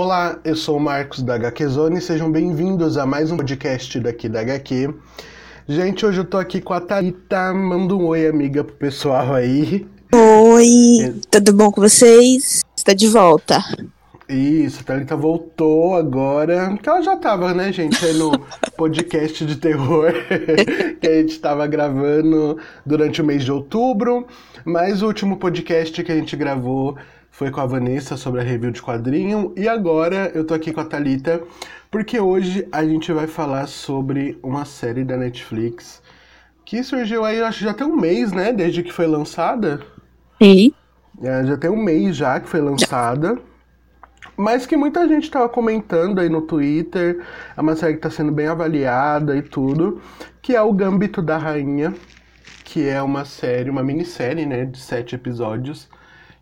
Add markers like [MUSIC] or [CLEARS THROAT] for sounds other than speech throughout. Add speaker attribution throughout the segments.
Speaker 1: Olá, eu sou o Marcos da HQ Zone, sejam bem-vindos a mais um podcast daqui da HQ. Gente, hoje eu tô aqui com a Thalita, manda um oi, amiga, pro pessoal aí.
Speaker 2: Oi, tudo bom com vocês? Está de volta.
Speaker 1: Isso, a Thalita voltou agora, que ela já tava, né, gente, aí no [LAUGHS] podcast de terror [LAUGHS] que a gente tava gravando durante o mês de outubro, mas o último podcast que a gente gravou foi com a Vanessa sobre a review de quadrinho, e agora eu tô aqui com a Thalita, porque hoje a gente vai falar sobre uma série da Netflix que surgiu aí, acho que já tem um mês, né, desde que foi lançada.
Speaker 2: Sim.
Speaker 1: É, já tem um mês já que foi lançada. Mas que muita gente estava comentando aí no Twitter, é uma série que está sendo bem avaliada e tudo, que é o Gambito da Rainha, que é uma série, uma minissérie, né, de sete episódios,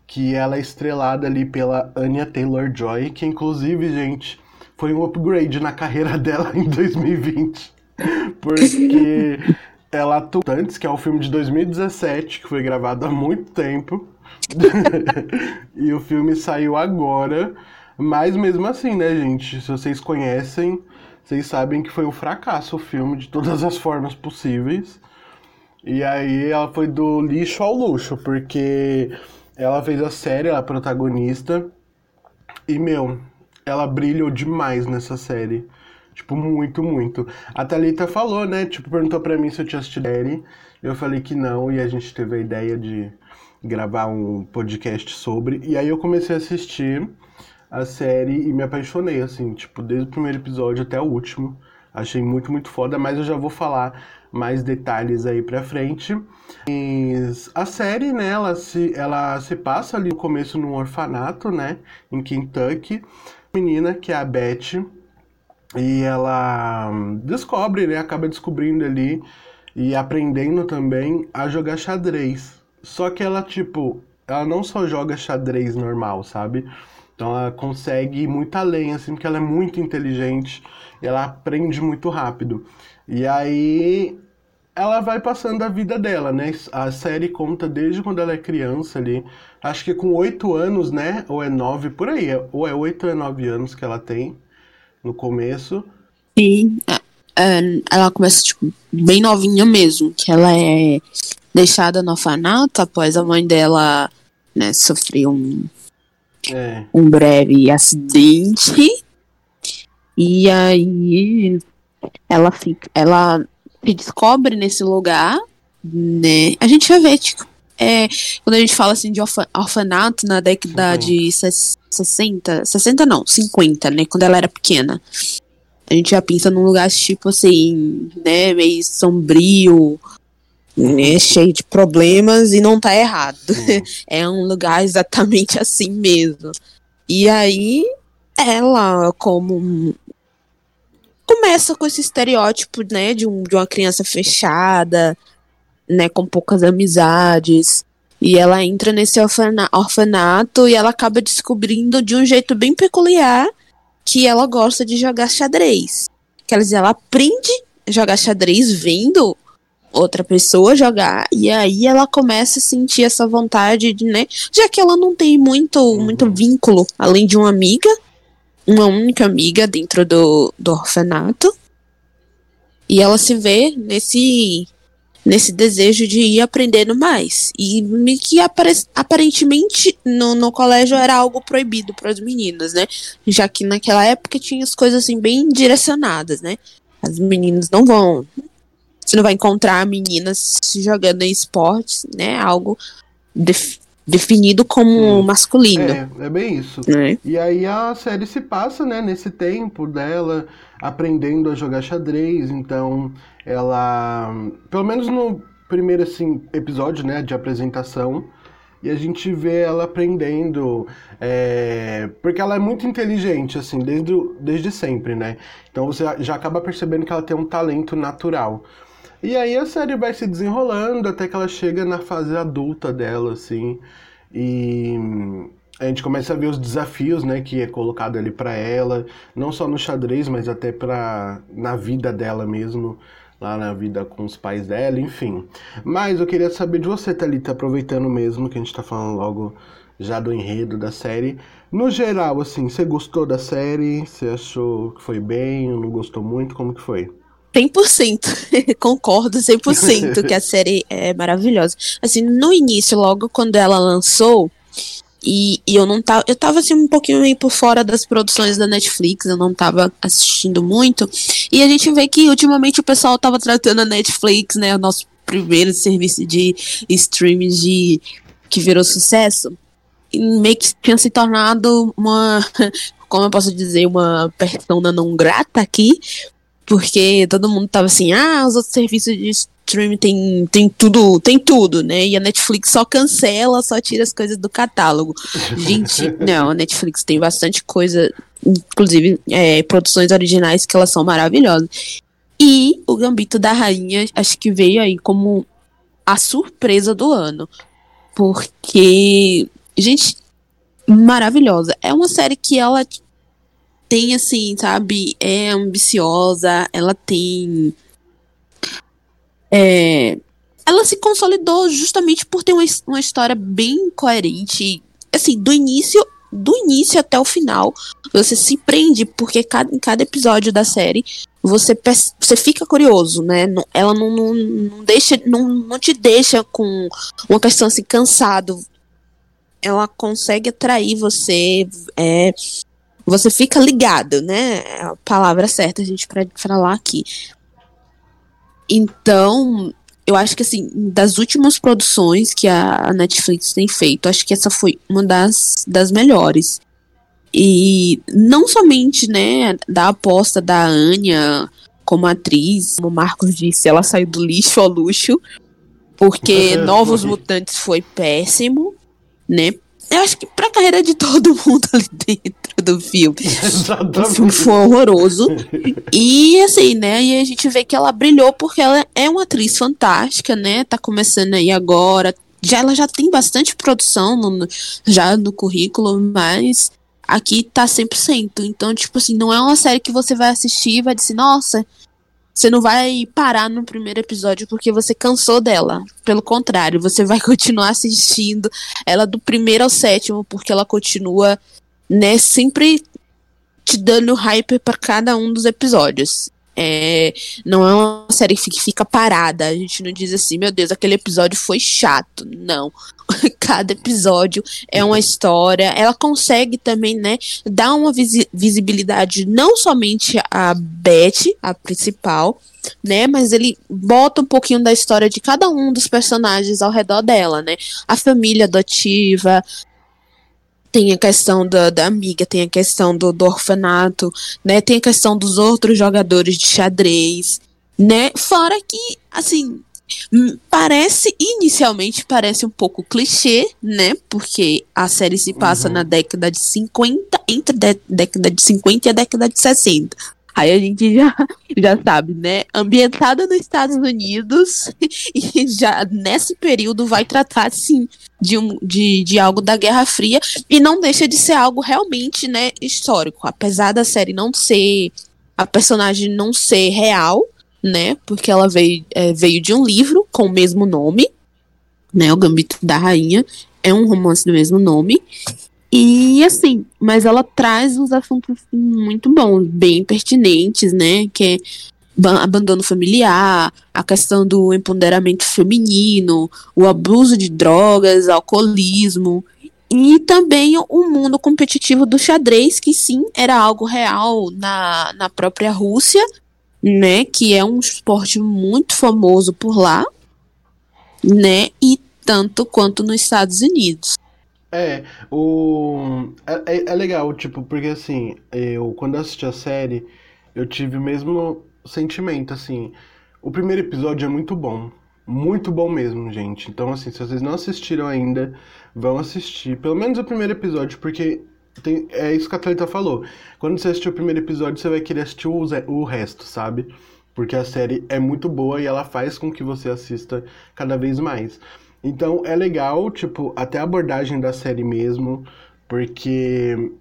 Speaker 1: que ela é estrelada ali pela Anya Taylor-Joy, que inclusive, gente, foi um upgrade na carreira [LAUGHS] dela em 2020, porque ela atuou antes, que é um filme de 2017, que foi gravado há muito tempo, [LAUGHS] e o filme saiu agora, mas mesmo assim, né, gente? Se vocês conhecem, vocês sabem que foi um fracasso o filme de todas as formas possíveis. E aí ela foi do lixo ao luxo, porque ela fez a série, ela é protagonista. E, meu, ela brilhou demais nessa série. Tipo, muito, muito. A Thalita falou, né? Tipo, perguntou pra mim se eu tinha assistido a série. Eu falei que não, e a gente teve a ideia de gravar um podcast sobre. E aí eu comecei a assistir a série e me apaixonei, assim, tipo, desde o primeiro episódio até o último. Achei muito, muito foda, mas eu já vou falar mais detalhes aí pra frente. A série, né, ela se, ela se passa ali no começo num orfanato, né, em Kentucky. Menina, que é a Beth, e ela descobre, né, acaba descobrindo ali e aprendendo também a jogar xadrez. Só que ela, tipo, ela não só joga xadrez normal, sabe? Então ela consegue ir muito além, assim, porque ela é muito inteligente e ela aprende muito rápido. E aí ela vai passando a vida dela, né? A série conta desde quando ela é criança ali. Acho que com oito anos, né? Ou é nove, por aí. Ou é oito ou é nove anos que ela tem no começo.
Speaker 2: Sim. É, ela começa, tipo, bem novinha mesmo. Que ela é deixada no orfanato após a mãe dela, né, sofrer um
Speaker 1: É.
Speaker 2: um breve acidente. E aí ela fica, ela se descobre nesse lugar, né? A gente vai ver, tipo, é, quando a gente fala assim de orfa- orfanato na década de ses- 60, 60 não, 50, né? Quando ela era pequena. A gente já pensa num lugar tipo assim, né, meio sombrio, né, cheio de problemas e não tá errado.
Speaker 1: Sim. [LAUGHS]
Speaker 2: É um lugar exatamente assim mesmo. E aí, ela, como. Começa com esse estereótipo, né, de, um, de uma criança fechada, né, com poucas amizades. E ela entra nesse orfana- orfanato e ela acaba descobrindo de um jeito bem peculiar que ela gosta de jogar xadrez. Quer dizer, ela aprende a jogar xadrez vendo outra pessoa jogar e aí ela começa a sentir essa vontade de, né, já que ela não tem muito muito vínculo além de uma amiga, uma única amiga dentro do, do orfanato. E ela se vê nesse nesse desejo de ir aprendendo mais. E que apare- aparentemente no, no colégio era algo proibido para as meninas, né? Já que naquela época tinha as coisas assim bem direcionadas, né? As meninas não vão você não vai encontrar meninas se jogando em esportes, né? Algo definido como
Speaker 1: Sim.
Speaker 2: masculino.
Speaker 1: É, é bem isso.
Speaker 2: Né?
Speaker 1: E aí a série se passa, né, nesse tempo dela aprendendo a jogar xadrez, então ela, pelo menos no primeiro assim episódio, né, de apresentação, e a gente vê ela aprendendo, é, porque ela é muito inteligente, assim, desde, desde sempre, né? Então você já acaba percebendo que ela tem um talento natural. E aí a série vai se desenrolando até que ela chega na fase adulta dela, assim, e a gente começa a ver os desafios, né, que é colocado ali pra ela, não só no xadrez, mas até para na vida dela mesmo, lá na vida com os pais dela, enfim. Mas eu queria saber de você, Thalita, aproveitando mesmo que a gente tá falando logo já do enredo da série. No geral, assim, você gostou da série? Você achou que foi bem ou não gostou muito? Como que foi?
Speaker 2: 100%, [LAUGHS] concordo 100% que a série é maravilhosa. Assim, no início, logo quando ela lançou, e, e, eu não tava. Eu tava assim um pouquinho meio por fora das produções da Netflix, eu não tava assistindo muito. E a gente vê que ultimamente o pessoal tava tratando a Netflix, né? O nosso primeiro serviço de streaming de, que virou sucesso. E meio que tinha se tornado uma. [LAUGHS] Como eu posso dizer, uma persona não grata aqui. Porque todo mundo tava assim, ah, os outros serviços de streaming tem, tem tudo, tem tudo, né? E a Netflix só cancela, só tira as coisas do catálogo. [LAUGHS] Gente, não, a Netflix tem bastante coisa, inclusive é, produções originais que elas são maravilhosas. E o Gambito da Rainha, acho que veio aí como a surpresa do ano. Porque, gente, maravilhosa. É uma série que ela tem, assim, sabe, é ambiciosa, ela tem é, ela se consolidou justamente por ter uma, uma história bem coerente. Assim, do início do início até o final, você se prende, porque cada, em cada episódio da série você, você fica curioso, né? Ela não, não, não, deixa, não, não te deixa com uma questão assim, cansado. Ela consegue atrair você, é, você fica ligado, né? É a palavra certa a gente para falar aqui. Então, eu acho que assim, das últimas produções que a Netflix tem feito, acho que essa foi uma das, das melhores. E não somente, né, da aposta da Anya como atriz, como o Marcos disse, ela saiu do lixo ao luxo, porque [LAUGHS] Novos Mutantes foi péssimo, né? Eu acho que pra carreira de todo mundo ali dentro do filme. Exatamente. O filme foi horroroso. e assim, né? E a gente vê que ela brilhou porque ela é uma atriz fantástica, né? Tá começando aí agora. Já, ela já tem bastante produção no, já no currículo, mas aqui tá 100%. Então, tipo assim, não é uma série que você vai assistir e vai dizer, nossa, você não vai parar no primeiro episódio porque você cansou dela. Pelo contrário, você vai [LAUGHS] continuar assistindo ela do primeiro ao sétimo, porque ela continua, né, sempre te dando hype para cada um dos episódios. É, não é uma série que fica parada. A gente não diz assim, meu Deus, aquele episódio foi chato. Não. [LAUGHS] Cada episódio é uma história. Ela consegue também, né, dar uma visi visibilidade não somente a Beth, a principal, né, mas ele bota um pouquinho da história de cada um dos personagens ao redor dela, né? A família adotiva, tem a questão da, da amiga, tem a questão do, do orfanato, né? Tem a questão dos outros jogadores de xadrez, né? Fora que, assim, hum, parece, inicialmente parece um pouco clichê, né? Porque a série se passa uhum. na década de 50, entre a década de 50 e a década de 60. Aí a gente já, já sabe, né? Ambientada nos Estados Unidos [LAUGHS] e já nesse período vai tratar, assim, de, um, de, de algo da Guerra Fria e não deixa de ser algo realmente, né, histórico. Apesar da série não ser, a personagem não ser real, né, porque ela veio, é, veio de um livro com o mesmo nome, né, o Gambito da Rainha, é um romance do mesmo nome, e assim, mas ela traz uns assuntos muito bons, bem pertinentes, né? Que é abandono familiar, a questão do empoderamento feminino, o abuso de drogas, alcoolismo. E também o mundo competitivo do xadrez, que sim, era algo real na, na própria Rússia, né? Que é um esporte muito famoso por lá, né? E tanto quanto nos Estados Unidos.
Speaker 1: É, o. É, é, é, legal, tipo, porque assim, eu quando eu assisti a série, eu tive o mesmo sentimento, assim. O primeiro episódio é muito bom. Muito bom mesmo, gente. Então, assim, se vocês não assistiram ainda, vão assistir. Pelo menos o primeiro episódio, porque tem, é isso que a Thalita falou. Quando você assistir o primeiro episódio, você vai querer assistir o, o resto, sabe? Porque a série é muito boa e ela faz com que você assista cada vez mais. Então é legal, tipo, até a abordagem da série mesmo, porque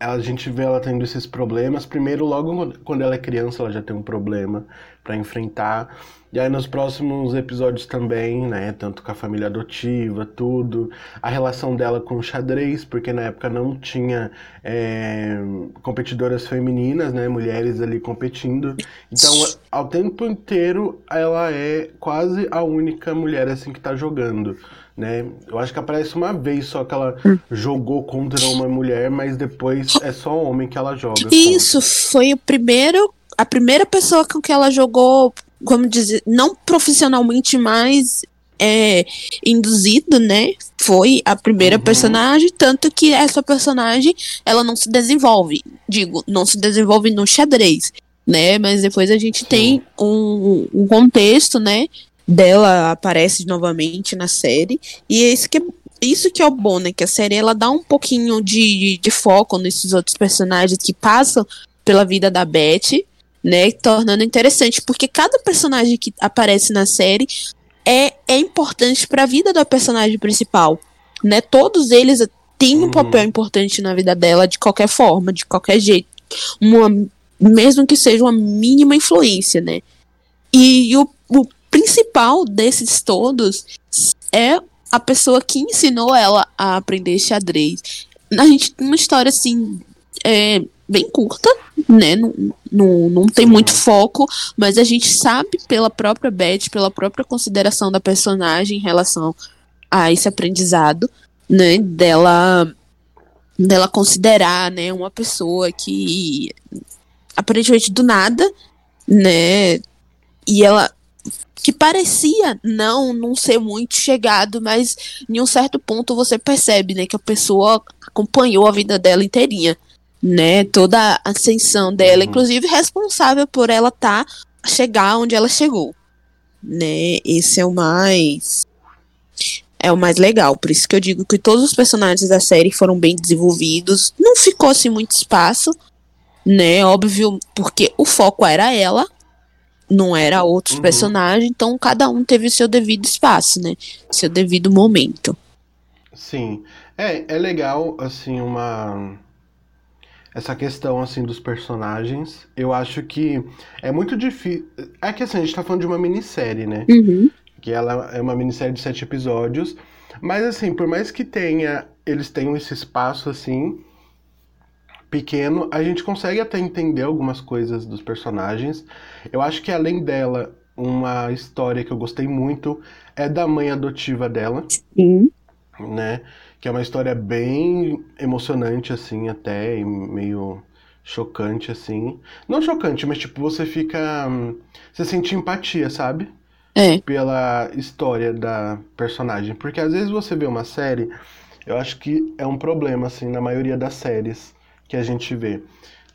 Speaker 1: a gente vê ela tendo esses problemas. Primeiro, logo quando ela é criança, ela já tem um problema para enfrentar. E aí nos próximos episódios também, né? Tanto com a família adotiva, tudo. A relação dela com o xadrez, porque na época não tinha é, competidoras femininas, né? Mulheres ali competindo. Então, ao tempo inteiro, ela é quase a única mulher assim que tá jogando. Né? Eu acho que aparece uma vez só que ela hum. jogou contra uma mulher, mas depois é só homem que ela joga.
Speaker 2: Isso, contra. foi o primeiro, a primeira pessoa com que ela jogou como dizer, não profissionalmente, mas é, induzido, né? Foi a primeira uhum. personagem, tanto que essa personagem ela não se desenvolve, digo, não se desenvolve no xadrez, né? Mas depois a gente tem um, um contexto, né? Dela aparece novamente na série e é isso que é, isso que é o bom, né? Que a série ela dá um pouquinho de, de foco nesses outros personagens que passam pela vida da Beth né? Tornando interessante, porque cada personagem que aparece na série é, é importante para a vida da personagem principal, né? Todos eles têm um uhum. papel importante na vida dela de qualquer forma, de qualquer jeito, uma, mesmo que seja uma mínima influência, né? E, e o, o principal desses todos é a pessoa que ensinou ela a aprender xadrez. A gente tem uma história assim é, bem curta, né? Não, não, não tem muito foco, mas a gente sabe pela própria Beth, pela própria consideração da personagem em relação a esse aprendizado, né? Dela dela considerar, né, uma pessoa que aparentemente do nada, né, e ela que parecia não não ser muito chegado, mas em um certo ponto você percebe, né, que a pessoa acompanhou a vida dela inteirinha, né? Toda a ascensão dela, uhum. inclusive responsável por ela tá chegar onde ela chegou, né? Esse é o mais é o mais legal, por isso que eu digo que todos os personagens da série foram bem desenvolvidos, não ficou assim muito espaço, né? Óbvio, porque o foco era ela, não era outros uhum. personagens, então cada um teve o seu devido espaço, né? Seu devido momento.
Speaker 1: Sim. É, é legal, assim, uma essa questão assim dos personagens. Eu acho que é muito difícil. É que assim, a gente tá falando de uma minissérie, né?
Speaker 2: Uhum.
Speaker 1: Que ela é uma minissérie de sete episódios. Mas assim, por mais que tenha. Eles tenham esse espaço assim. Pequeno, a gente consegue até entender algumas coisas dos personagens. Eu acho que além dela, uma história que eu gostei muito é da mãe adotiva dela.
Speaker 2: Sim.
Speaker 1: Né? Que é uma história bem emocionante, assim, até, e meio chocante, assim. Não chocante, mas tipo, você fica. Você sente empatia, sabe?
Speaker 2: É.
Speaker 1: Pela história da personagem. Porque às vezes você vê uma série, eu acho que é um problema, assim, na maioria das séries que a gente vê.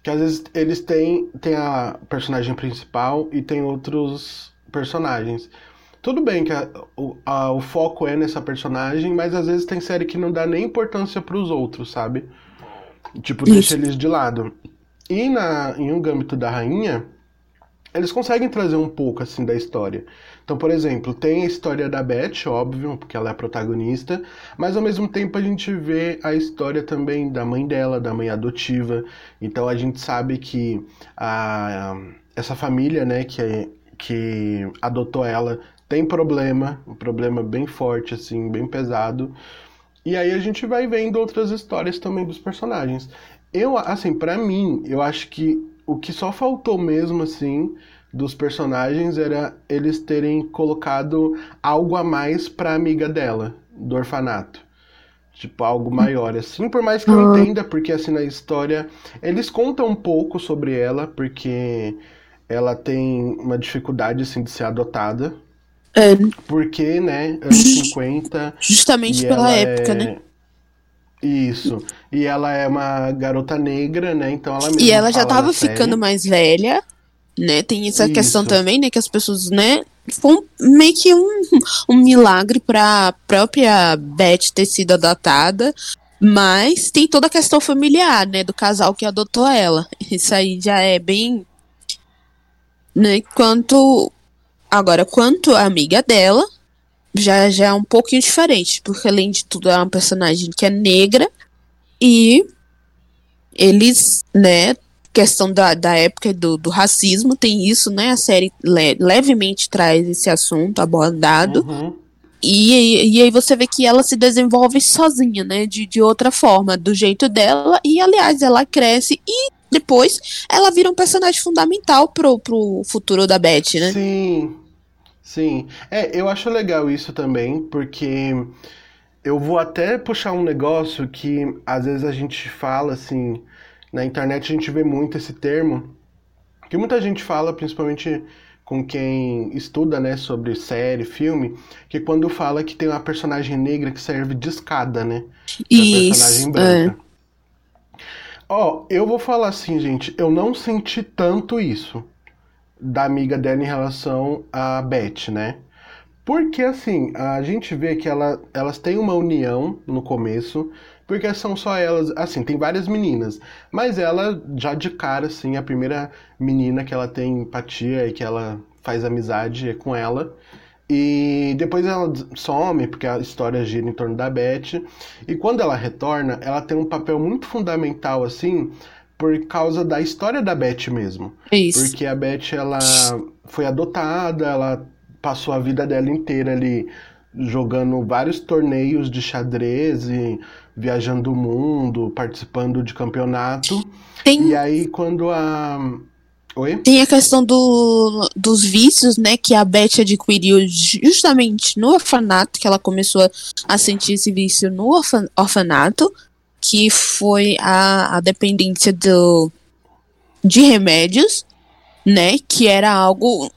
Speaker 1: Que às vezes eles têm, têm a personagem principal e tem outros personagens. Tudo bem que a, o, a, o foco é nessa personagem, mas às vezes tem série que não dá nem importância para os outros, sabe? Tipo, Isso. deixa eles de lado. E na, em Um Gâmbito da Rainha, eles conseguem trazer um pouco, assim, da história. Então, por exemplo, tem a história da Beth, óbvio, porque ela é a protagonista, mas ao mesmo tempo a gente vê a história também da mãe dela, da mãe adotiva. Então a gente sabe que a, essa família, né, que, é, que adotou ela, tem problema, um problema bem forte, assim, bem pesado. E aí a gente vai vendo outras histórias também dos personagens. Eu, assim, para mim, eu acho que o que só faltou mesmo, assim, dos personagens era eles terem colocado algo a mais pra amiga dela, do orfanato. Tipo, algo maior, assim, por mais que eu ah. entenda, porque assim, na história, eles contam um pouco sobre ela, porque ela tem uma dificuldade, assim, de ser adotada.
Speaker 2: É.
Speaker 1: Porque, né, anos 50.
Speaker 2: Justamente pela época, é... né?
Speaker 1: Isso. E ela é uma garota negra, né? Então ela
Speaker 2: E ela já tava ficando mais velha, né? Tem essa Isso. questão também, né? Que as pessoas, né? Foi meio que um, um milagre pra própria Beth ter sido adotada. Mas tem toda a questão familiar, né? Do casal que adotou ela. Isso aí já é bem. Né? Quanto Agora, quanto a amiga dela, já, já é um pouquinho diferente, porque além de tudo é uma personagem que é negra e eles, né, questão da, da época do, do racismo, tem isso, né? A série le levemente traz esse assunto abordado. Uhum. E, e aí você vê que ela se desenvolve sozinha, né? De, de outra forma, do jeito dela. E, aliás, ela cresce e depois ela vira um personagem fundamental pro, pro futuro da Beth, né?
Speaker 1: Sim. Sim. É, eu acho legal isso também, porque eu vou até puxar um negócio que às vezes a gente fala assim. Na internet a gente vê muito esse termo, que muita gente fala, principalmente com quem estuda, né, sobre série, filme, que quando fala que tem uma personagem negra que serve de escada, né?
Speaker 2: Isso. Personagem branca. É.
Speaker 1: Ó, oh, eu vou falar assim, gente, eu não senti tanto isso da amiga dela em relação a Beth, né? Porque assim, a gente vê que ela, elas têm uma união no começo, porque são só elas, assim, tem várias meninas, mas ela já de cara, assim, a primeira menina que ela tem empatia e que ela faz amizade é com ela. E depois ela some, porque a história gira em torno da Beth. E quando ela retorna, ela tem um papel muito fundamental, assim, por causa da história da Beth mesmo.
Speaker 2: Isso.
Speaker 1: Porque a Beth, ela foi adotada, ela passou a vida dela inteira ali jogando vários torneios de xadrez e viajando o mundo, participando de campeonato. Tem... E aí quando a Oi?
Speaker 2: Tem a questão do, dos vícios, né, que a Beth adquiriu justamente no orfanato, que ela começou a sentir esse vício no orfan, orfanato, que foi a, a dependência do, de remédios, né, que era algo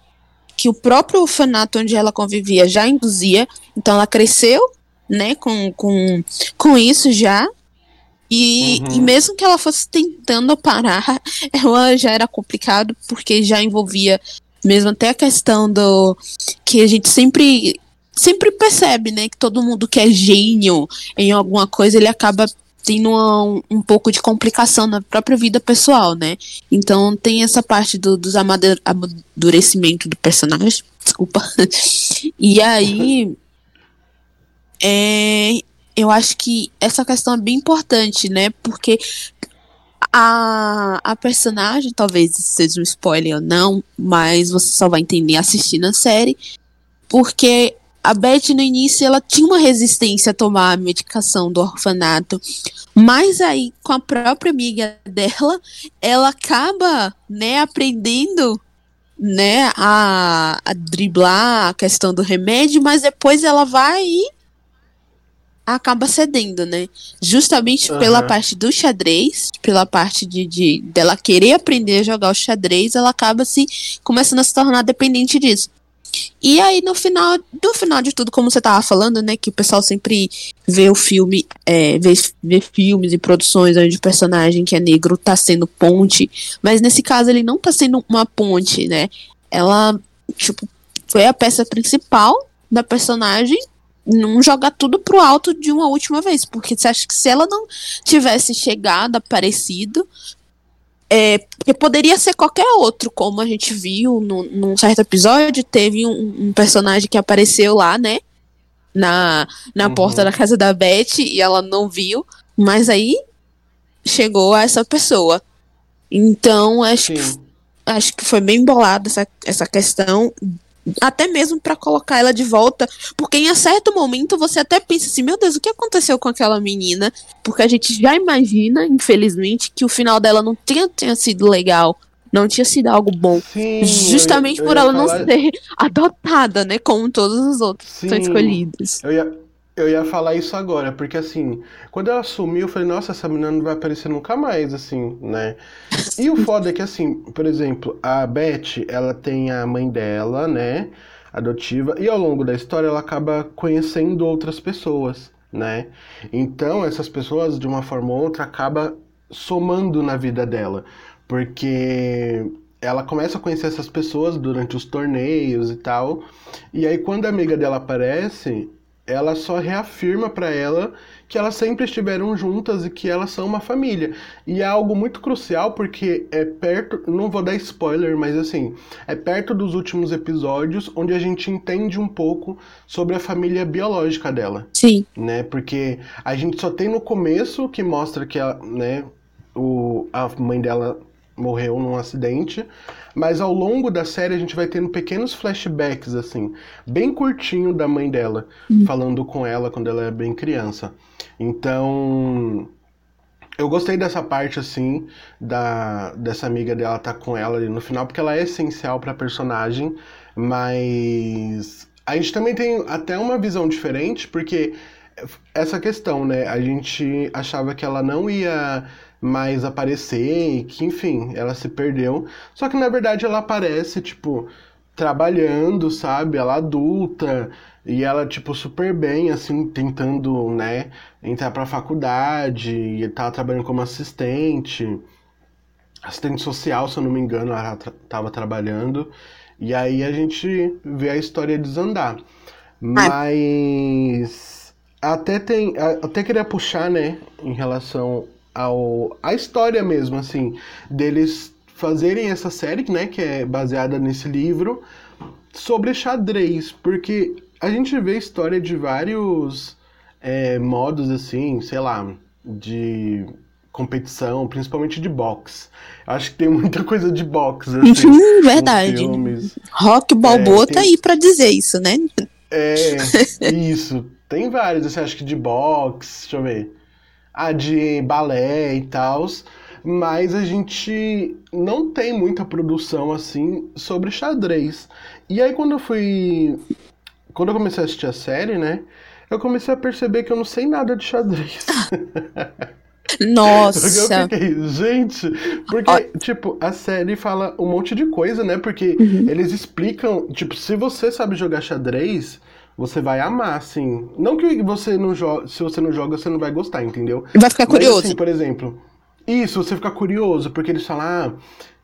Speaker 2: que o próprio orfanato onde ela convivia já induzia, então ela cresceu, né, com, com, com isso já, e, uhum. e, mesmo que ela fosse tentando parar, [LAUGHS] ela já era complicado, porque já envolvia mesmo até a questão do que a gente sempre sempre percebe, né, que todo mundo que é gênio em alguma coisa, ele acaba tendo uma, um pouco de complicação na própria vida pessoal, né? Então tem essa parte do, dos amadurecimento do personagem, [LAUGHS] desculpa. e aí é, eu acho que essa questão é bem importante, né? Porque a, a personagem, talvez seja um spoiler ou não, mas você só vai entender assistindo a série, porque a Beth no início ela tinha uma resistência a tomar a medicação do orfanato, mas aí com a própria amiga dela, ela acaba, né, aprendendo né, a, a driblar a questão do remédio, mas depois ela vai e acaba cedendo, né? Justamente uhum. pela parte do xadrez, pela parte de, de dela querer aprender a jogar o xadrez, ela acaba se começando a se tornar dependente disso. E aí no final, no final de tudo, como você tava falando, né, que o pessoal sempre vê o filme, é, vê, vê filmes e produções onde o personagem que é negro tá sendo ponte, mas nesse caso ele não tá sendo uma ponte, né? Ela, tipo, foi a peça principal da personagem não jogar tudo pro alto de uma última vez, porque você acha que se ela não tivesse chegado, aparecido, é, porque poderia ser qualquer outro, como a gente viu no, num certo episódio, teve um, um personagem que apareceu lá, né, na, na uhum. porta da casa da Beth e ela não viu, mas aí chegou a essa pessoa. Então, acho que, acho que foi bem bolada essa, essa questão até mesmo para colocar ela de volta, porque em certo momento você até pensa assim, meu Deus, o que aconteceu com aquela menina? Porque a gente já imagina, infelizmente, que o final dela não tinha, tinha sido legal, não tinha sido algo bom,
Speaker 1: Sim,
Speaker 2: justamente eu, eu por ela falar... não ser [LAUGHS] adotada, né, como todos os outros Sim, são escolhidos.
Speaker 1: Eu ia, eu ia falar isso agora, porque assim, quando ela sumiu, eu falei, nossa, essa menina não vai aparecer nunca mais, assim, né? E o foda é que, assim, por exemplo, a Beth, ela tem a mãe dela, né? Adotiva, e ao longo da história ela acaba conhecendo outras pessoas, né? Então, essas pessoas, de uma forma ou outra, acaba somando na vida dela, porque ela começa a conhecer essas pessoas durante os torneios e tal. E aí, quando a amiga dela aparece, ela só reafirma para ela que elas sempre estiveram juntas e que elas são uma família. E é algo muito crucial porque é perto, não vou dar spoiler, mas assim, é perto dos últimos episódios onde a gente entende um pouco sobre a família biológica dela.
Speaker 2: Sim.
Speaker 1: Né? Porque a gente só tem no começo que mostra que ela, né, o, a mãe dela morreu num acidente, mas ao longo da série a gente vai tendo pequenos flashbacks, assim, bem curtinho da mãe dela,
Speaker 2: Hum.
Speaker 1: falando com ela quando ela é bem criança. Então, eu gostei dessa parte, assim, da, dessa amiga dela estar com ela ali no final, porque ela é essencial pra personagem, mas a gente também tem até uma visão diferente, porque essa questão, né? A gente achava que ela não ia mais aparecer e que, enfim, ela se perdeu. Só que na verdade ela aparece, tipo, trabalhando, sabe? Ela adulta e ela, tipo, super bem, assim, tentando, né, entrar pra faculdade e tá trabalhando como assistente. Assistente social, se eu não me engano, ela tra tava trabalhando. E aí a gente vê a história desandar. Mas até tem. Até queria puxar, né, em relação ao a história mesmo, assim, deles fazerem essa série, né, que é baseada nesse livro, sobre xadrez, porque a gente vê história de vários é, modos, assim, sei lá, de competição, principalmente de boxe. Acho que tem [LAUGHS] muita coisa de boxe, assim.
Speaker 2: Uhum, verdade.
Speaker 1: Filmes.
Speaker 2: Rock Balboa
Speaker 1: É,
Speaker 2: tá
Speaker 1: tem-
Speaker 2: aí pra dizer isso, né?
Speaker 1: É, [LAUGHS] isso. Tem vários, assim, acho que de boxe, deixa eu ver. De balé e tal. Mas a gente não tem muita produção, assim, sobre xadrez. E aí quando eu fui. Quando eu comecei a assistir a série, né? Eu comecei a perceber que eu não sei nada de xadrez. [LAUGHS] [LAUGHS]
Speaker 2: Nossa.
Speaker 1: fiquei, gente, porque, tipo, a série fala um monte de coisa, né? Porque
Speaker 2: Uhum.
Speaker 1: eles explicam, tipo, se você sabe jogar xadrez, você vai amar, assim. Não que você não joga, se você não joga, você não vai gostar, entendeu?
Speaker 2: Vai ficar
Speaker 1: Mas,
Speaker 2: curioso.
Speaker 1: assim, por exemplo, isso, você fica curioso, porque eles falam, ah,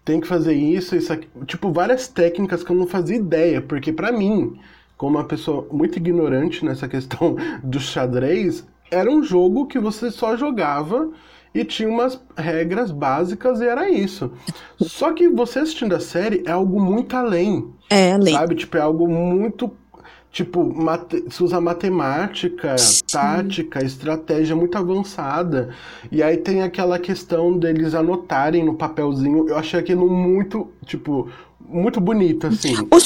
Speaker 1: tem que fazer isso, isso aqui. Tipo, várias técnicas que eu não fazia ideia, porque pra mim, como uma pessoa muito ignorante nessa [LAUGHS] questão do xadrez, era um jogo que você só jogava e tinha umas regras básicas e era isso. Só que você assistindo a série é algo muito além.
Speaker 2: É, além.
Speaker 1: Sabe? Tipo, é algo muito. Tipo, mate- se usa matemática, tática, estratégia muito avançada. E aí tem aquela questão deles anotarem no papelzinho. Eu achei aquilo muito, tipo, muito bonito, assim.
Speaker 2: O,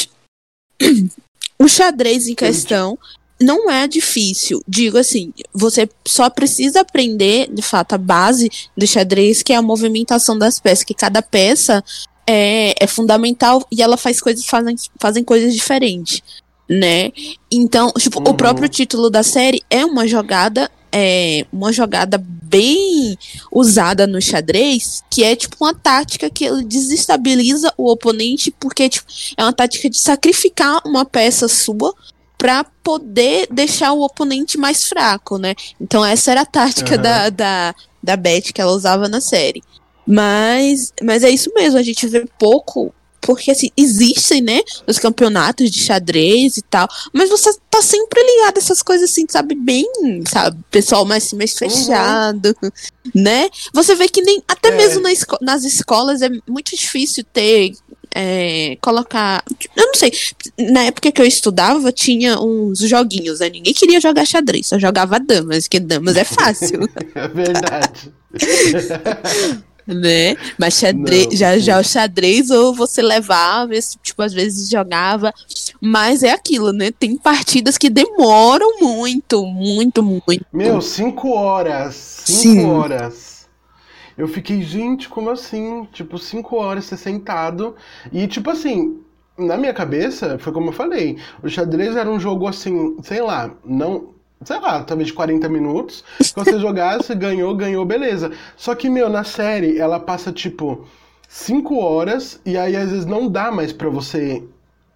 Speaker 2: [CLEARS THROAT] o xadrez em questão não é difícil. Digo assim, você só precisa aprender, de fato, a base do xadrez, que é a movimentação das peças, que cada peça é, é fundamental e ela faz coisas, fazem, fazem coisas diferentes, né? Então, tipo, o
Speaker 1: Uhum.
Speaker 2: próprio título da série é uma jogada, é uma jogada bem usada no xadrez, que é tipo uma tática que ele desestabiliza o oponente, porque tipo, é uma tática de sacrificar uma peça sua pra poder deixar o oponente mais fraco, né? Então essa era a tática
Speaker 1: Aham.
Speaker 2: da, da, da Beth que ela usava na série. Mas, mas é isso mesmo, a gente vê pouco, porque assim, existem, né, os campeonatos de xadrez e tal, mas você tá sempre ligado a essas coisas assim, sabe, bem, sabe, pessoal mais, mais fechado, né? Você vê que nem, até
Speaker 1: É.
Speaker 2: mesmo na esco- nas escolas é muito difícil ter, é, colocar, eu não sei, na época que eu estudava tinha uns joguinhos, né, ninguém queria jogar xadrez, só jogava damas, porque damas é fácil. [LAUGHS]
Speaker 1: É verdade. [LAUGHS]
Speaker 2: né? Mas xadrez,
Speaker 1: Não,
Speaker 2: já, já o xadrez, ou você levava, tipo, às vezes jogava. Mas é aquilo, né? Tem partidas que demoram muito, muito, muito.
Speaker 1: Meu, cinco horas. Cinco
Speaker 2: Sim.
Speaker 1: horas. Eu fiquei, gente, como assim? Tipo, cinco horas você sentado. E, tipo assim, na minha cabeça, foi como eu falei. O xadrez era um jogo assim, sei lá, não. Sei lá, talvez de 40 minutos. Se você jogasse, ganhou, ganhou, beleza. Só que, meu, na série, ela passa, tipo, cinco horas. E aí, às vezes, não dá mais pra você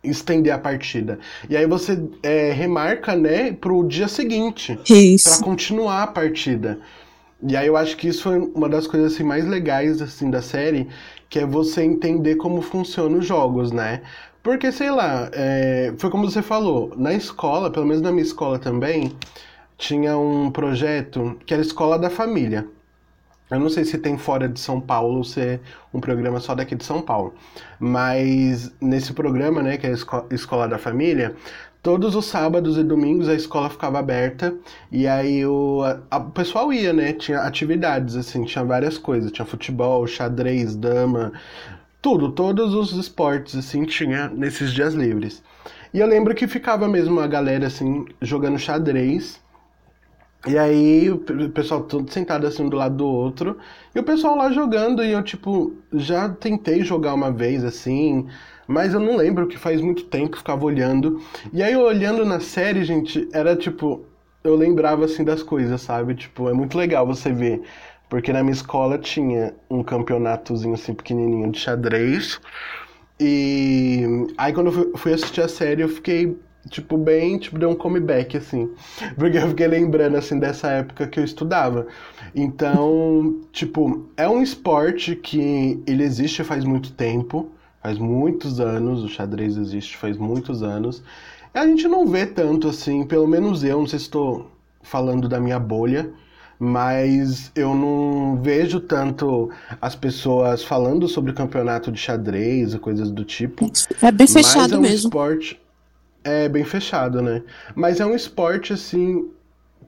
Speaker 1: estender a partida. E aí você é, remarca, né, pro dia seguinte para continuar a partida. E aí eu acho que isso foi uma das coisas assim, mais legais assim da série, que é você entender como funcionam os jogos, né? Porque, sei lá, é, foi como você falou, na escola, pelo menos na minha escola também, tinha um projeto que era Escola da Família. Eu não sei se tem fora de São Paulo ou se é um programa só daqui de São Paulo. Mas nesse programa, né, que é a Esco- Escola da Família, todos os sábados e domingos a escola ficava aberta e aí o, a, o pessoal ia, né? Tinha atividades, assim, tinha várias coisas. Tinha futebol, xadrez, dama, tudo, todos os esportes, assim, tinha nesses dias livres. E eu lembro que ficava mesmo a galera, assim, jogando xadrez. E aí, o pessoal todo sentado assim do lado do outro. E o pessoal lá jogando. E eu, tipo, já tentei jogar uma vez assim. Mas eu não lembro que faz muito tempo ficava olhando. E aí, olhando na série, gente, era tipo. Eu lembrava assim das coisas, sabe? Tipo, é muito legal você ver. Porque na minha escola tinha um campeonatozinho assim pequenininho de xadrez. E aí quando eu fui assistir a série, eu fiquei tipo, bem, tipo, deu um comeback, assim. Porque eu fiquei lembrando, assim, dessa época que eu estudava. Então, tipo, é um esporte que ele existe faz muito tempo, faz muitos anos, o xadrez existe faz muitos anos. E a gente não vê tanto, assim, pelo menos eu, não sei se estou falando da minha bolha, mas eu não vejo tanto as pessoas falando sobre campeonato de xadrez e coisas do tipo.
Speaker 2: É bem fechado
Speaker 1: é um
Speaker 2: mesmo.
Speaker 1: Esporte, é bem fechado, né? Mas é um esporte, assim,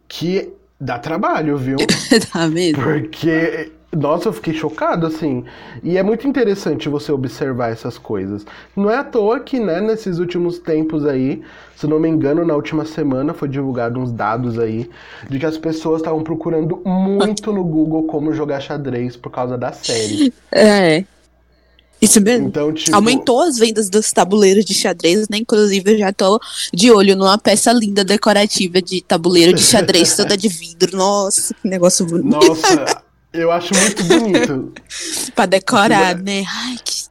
Speaker 1: que dá trabalho, viu? [LAUGHS]
Speaker 2: tá mesmo?
Speaker 1: Porque, nossa, eu fiquei chocado, assim. E é muito interessante você observar essas coisas. Não é à toa que, né, nesses últimos tempos aí, se não me engano, na última semana foi divulgado uns dados aí de que as pessoas estavam procurando muito no Google como jogar xadrez por causa da série.
Speaker 2: É. Isso mesmo.
Speaker 1: Então, tipo,
Speaker 2: Aumentou as vendas dos tabuleiros de xadrez, né? Inclusive, eu já tô de olho numa peça linda decorativa de tabuleiro de xadrez toda de vidro. Nossa, que negócio bonito.
Speaker 1: Nossa, [LAUGHS] eu acho muito bonito. [LAUGHS]
Speaker 2: pra decorar, né? Ai, que.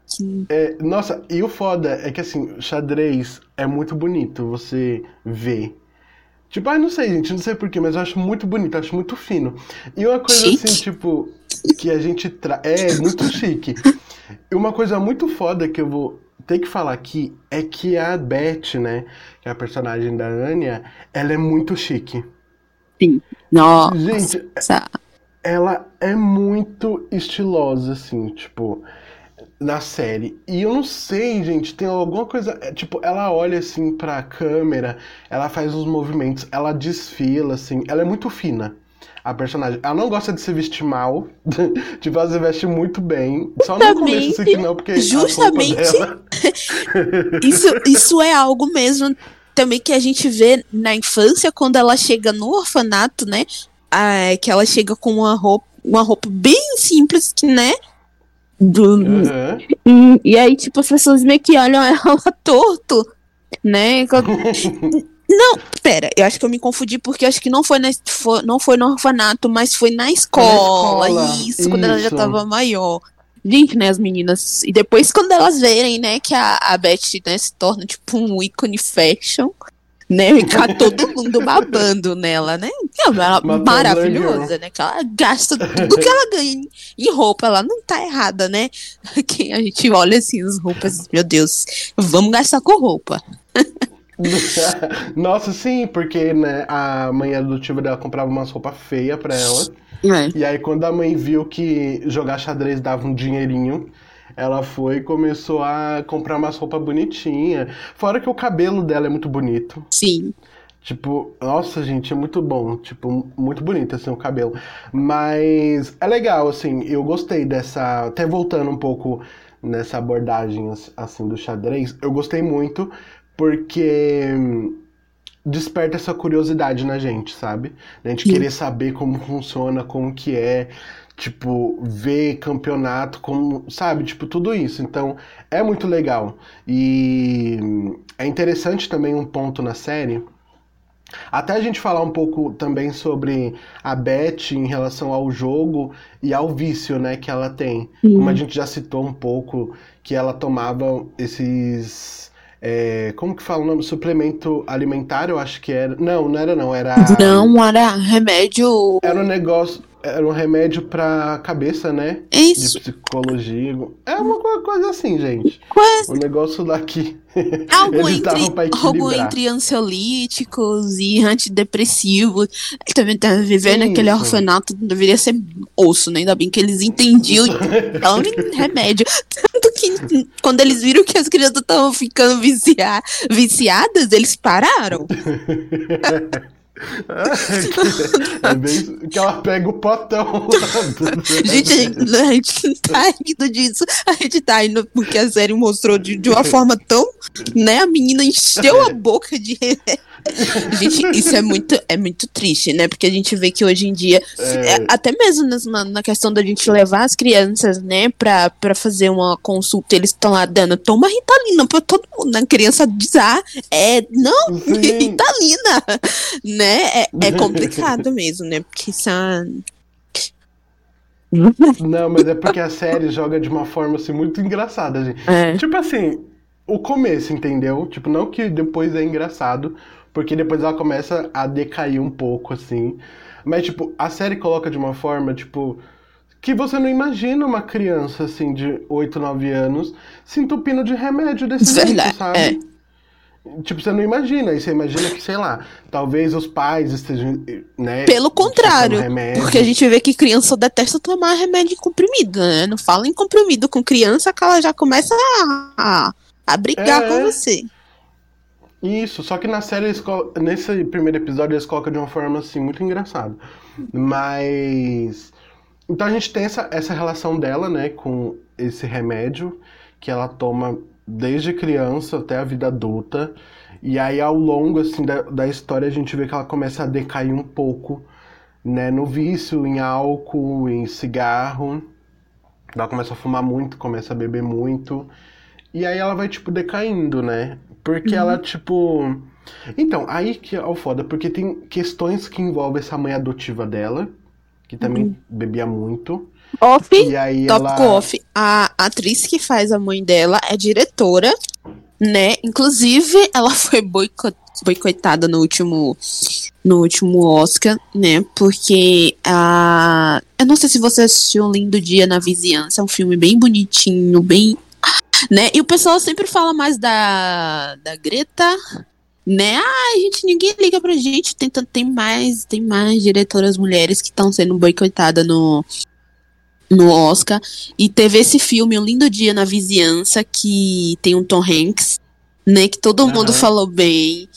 Speaker 1: É, nossa, e o foda é que assim, xadrez é muito bonito você ver. Tipo, ai, não sei, gente, não sei porquê, mas eu acho muito bonito, acho muito fino. E uma coisa
Speaker 2: Chique.
Speaker 1: assim, tipo, que a gente traz. É, muito chique. E uma coisa muito foda que eu vou ter que falar aqui é que a Beth, né, que é a personagem da Anya, ela é muito chique.
Speaker 2: Sim. Nossa.
Speaker 1: Gente, ela é muito estilosa, assim, tipo, na série. E eu não sei, gente, tem alguma coisa. é, Tipo, ela olha assim pra câmera, ela faz os movimentos, ela desfila, assim, ela é muito fina. A personagem. Ela não gosta de se vestir mal. [LAUGHS] tipo, ela se veste muito bem. Só no começo, assim, que não, porque.
Speaker 2: Justamente.
Speaker 1: dela- [LAUGHS]
Speaker 2: Isso, isso é algo mesmo também que a gente vê na infância, quando ela chega no orfanato, né? Ah, que ela chega com uma roupa, uma roupa bem simples, que, né? Do,
Speaker 1: Aham.
Speaker 2: Hum, E aí, tipo, as pessoas meio que olham ela [LAUGHS] torto, né? [LAUGHS] Não, pera, eu acho que eu me confundi porque acho que não foi, na, foi- não foi no orfanato, mas foi na escola.
Speaker 1: escola,
Speaker 2: isso, quando ela já
Speaker 1: isso.
Speaker 2: tava maior. Gente, né, as meninas. E depois, quando elas verem, né, que a, a Beth né, se torna, tipo, um ícone fashion, né? Ficar todo mundo babando nela, né? É ela maravilhosa, né? Que ela gasta tudo que ela ganha em- roupa. Ela não tá errada, né? Que a gente olha assim as roupas, meu Deus, vamos gastar com roupa. [LAUGHS]
Speaker 1: Nossa, sim, porque né, a mãe adotiva dela comprava umas roupas feias pra ela. E aí, quando a mãe viu que jogar xadrez dava um dinheirinho, ela foi e começou a comprar umas roupas bonitinhas. Fora que o cabelo dela é muito bonito.
Speaker 2: Sim.
Speaker 1: Tipo, nossa, gente, é muito bom. Tipo, muito bonito, assim, o cabelo. Mas é legal, assim, eu gostei dessa. Até voltando um pouco nessa abordagem, assim, do xadrez, eu gostei muito porque desperta essa curiosidade na gente, sabe? A gente
Speaker 2: Sim.
Speaker 1: querer saber como funciona, como que é. Tipo, ver campeonato, como, sabe? Tipo, tudo isso. Então, é muito legal. E é interessante também um ponto na série. Até a gente falar um pouco também sobre a Beth em relação ao jogo e ao vício, né, que ela tem.
Speaker 2: Sim.
Speaker 1: Como a gente já citou um pouco, que ela tomava esses. é, como que fala o nome? Suplemento alimentar, eu acho que era. Não, não era não, era.
Speaker 2: Não era remédio.
Speaker 1: Era um negócio. Era um remédio pra cabeça, né?
Speaker 2: É isso.
Speaker 1: De psicologia. É uma co- coisa assim, gente.
Speaker 2: Quase
Speaker 1: O negócio daqui. [LAUGHS]
Speaker 2: algo entre, algo entre ansiolíticos e antidepressivos. Ele também tá vivendo
Speaker 1: Isso.
Speaker 2: aquele orfanato, deveria ser osso, né? Ainda bem que eles entendiam então [LAUGHS] remédio. Tanto que quando eles viram que as crianças estavam ficando vicia- viciadas, eles pararam. [LAUGHS]
Speaker 1: é bem que ela pega o potão. [LAUGHS]
Speaker 2: Gente, a gente, a gente tá rindo disso. A gente tá indo porque a série mostrou de, de uma forma tão. Né? A menina encheu a boca de. Gente, isso é muito, é muito triste, né? Porque a gente vê que hoje em dia,
Speaker 1: É.
Speaker 2: é, até mesmo na, na questão da gente levar as crianças, né, pra, pra fazer uma consulta, eles estão lá dando, toma Ritalina pra todo mundo. A criança diz, ah, é, não,
Speaker 1: Sim. [LAUGHS]
Speaker 2: Ritalina, né? É, é complicado [LAUGHS] mesmo, né? Porque são. [LAUGHS]
Speaker 1: Não, mas é porque a série joga de uma forma assim muito engraçada, gente.
Speaker 2: É.
Speaker 1: Tipo assim, o começo, entendeu? Tipo, não que depois é engraçado, porque depois ela começa a decair um pouco, assim. Mas, tipo, a série coloca de uma forma, tipo, que você não imagina uma criança, assim, de 8, 9 anos se entupindo de remédio desse
Speaker 2: Verdade,
Speaker 1: jeito, sabe? Tipo, você não imagina, e você imagina que, sei lá, talvez os pais estejam, né?
Speaker 2: Pelo contrário. Porque a gente vê que criança detesta tomar remédio comprimido, né? Não fala em comprimido com criança que ela já começa a, a, brigar
Speaker 1: É.
Speaker 2: com você.
Speaker 1: Isso, só que na série, eles nesse primeiro episódio, eles colocam de uma forma assim muito engraçada. Mas. Então a gente tem essa, essa relação dela, né, com esse remédio que ela toma desde criança até a vida adulta. E aí, ao longo assim, da, da história, a gente vê que ela começa a decair um pouco, né, no vício, em álcool, em cigarro. Ela começa a fumar muito, começa a beber muito. E aí ela vai, tipo, decaindo, né? Porque ela, tipo. Então, aí que é o foda, porque tem questões que envolvem essa mãe adotiva dela, que também bebia muito.
Speaker 2: Off,
Speaker 1: E aí
Speaker 2: tópico
Speaker 1: ela.
Speaker 2: off. A atriz que faz a mãe dela é diretora, né? Inclusive, ela foi boico- boicotada no último, no último Oscar, né? Porque a. Eu não sei se você assistiu Um Lindo Dia na Vizinhança, é um filme bem bonitinho, bem. Né? E o pessoal sempre fala mais da, da Greta, né? Ah, gente, ninguém liga pra gente. Tem, tem mais, tem mais diretoras mulheres que estão sendo boicotadas no, no Oscar. E teve esse filme, Um Lindo Dia na Vizinhança, que tem um Tom Hanks, né? Que todo mundo
Speaker 1: Aham.
Speaker 2: falou bem.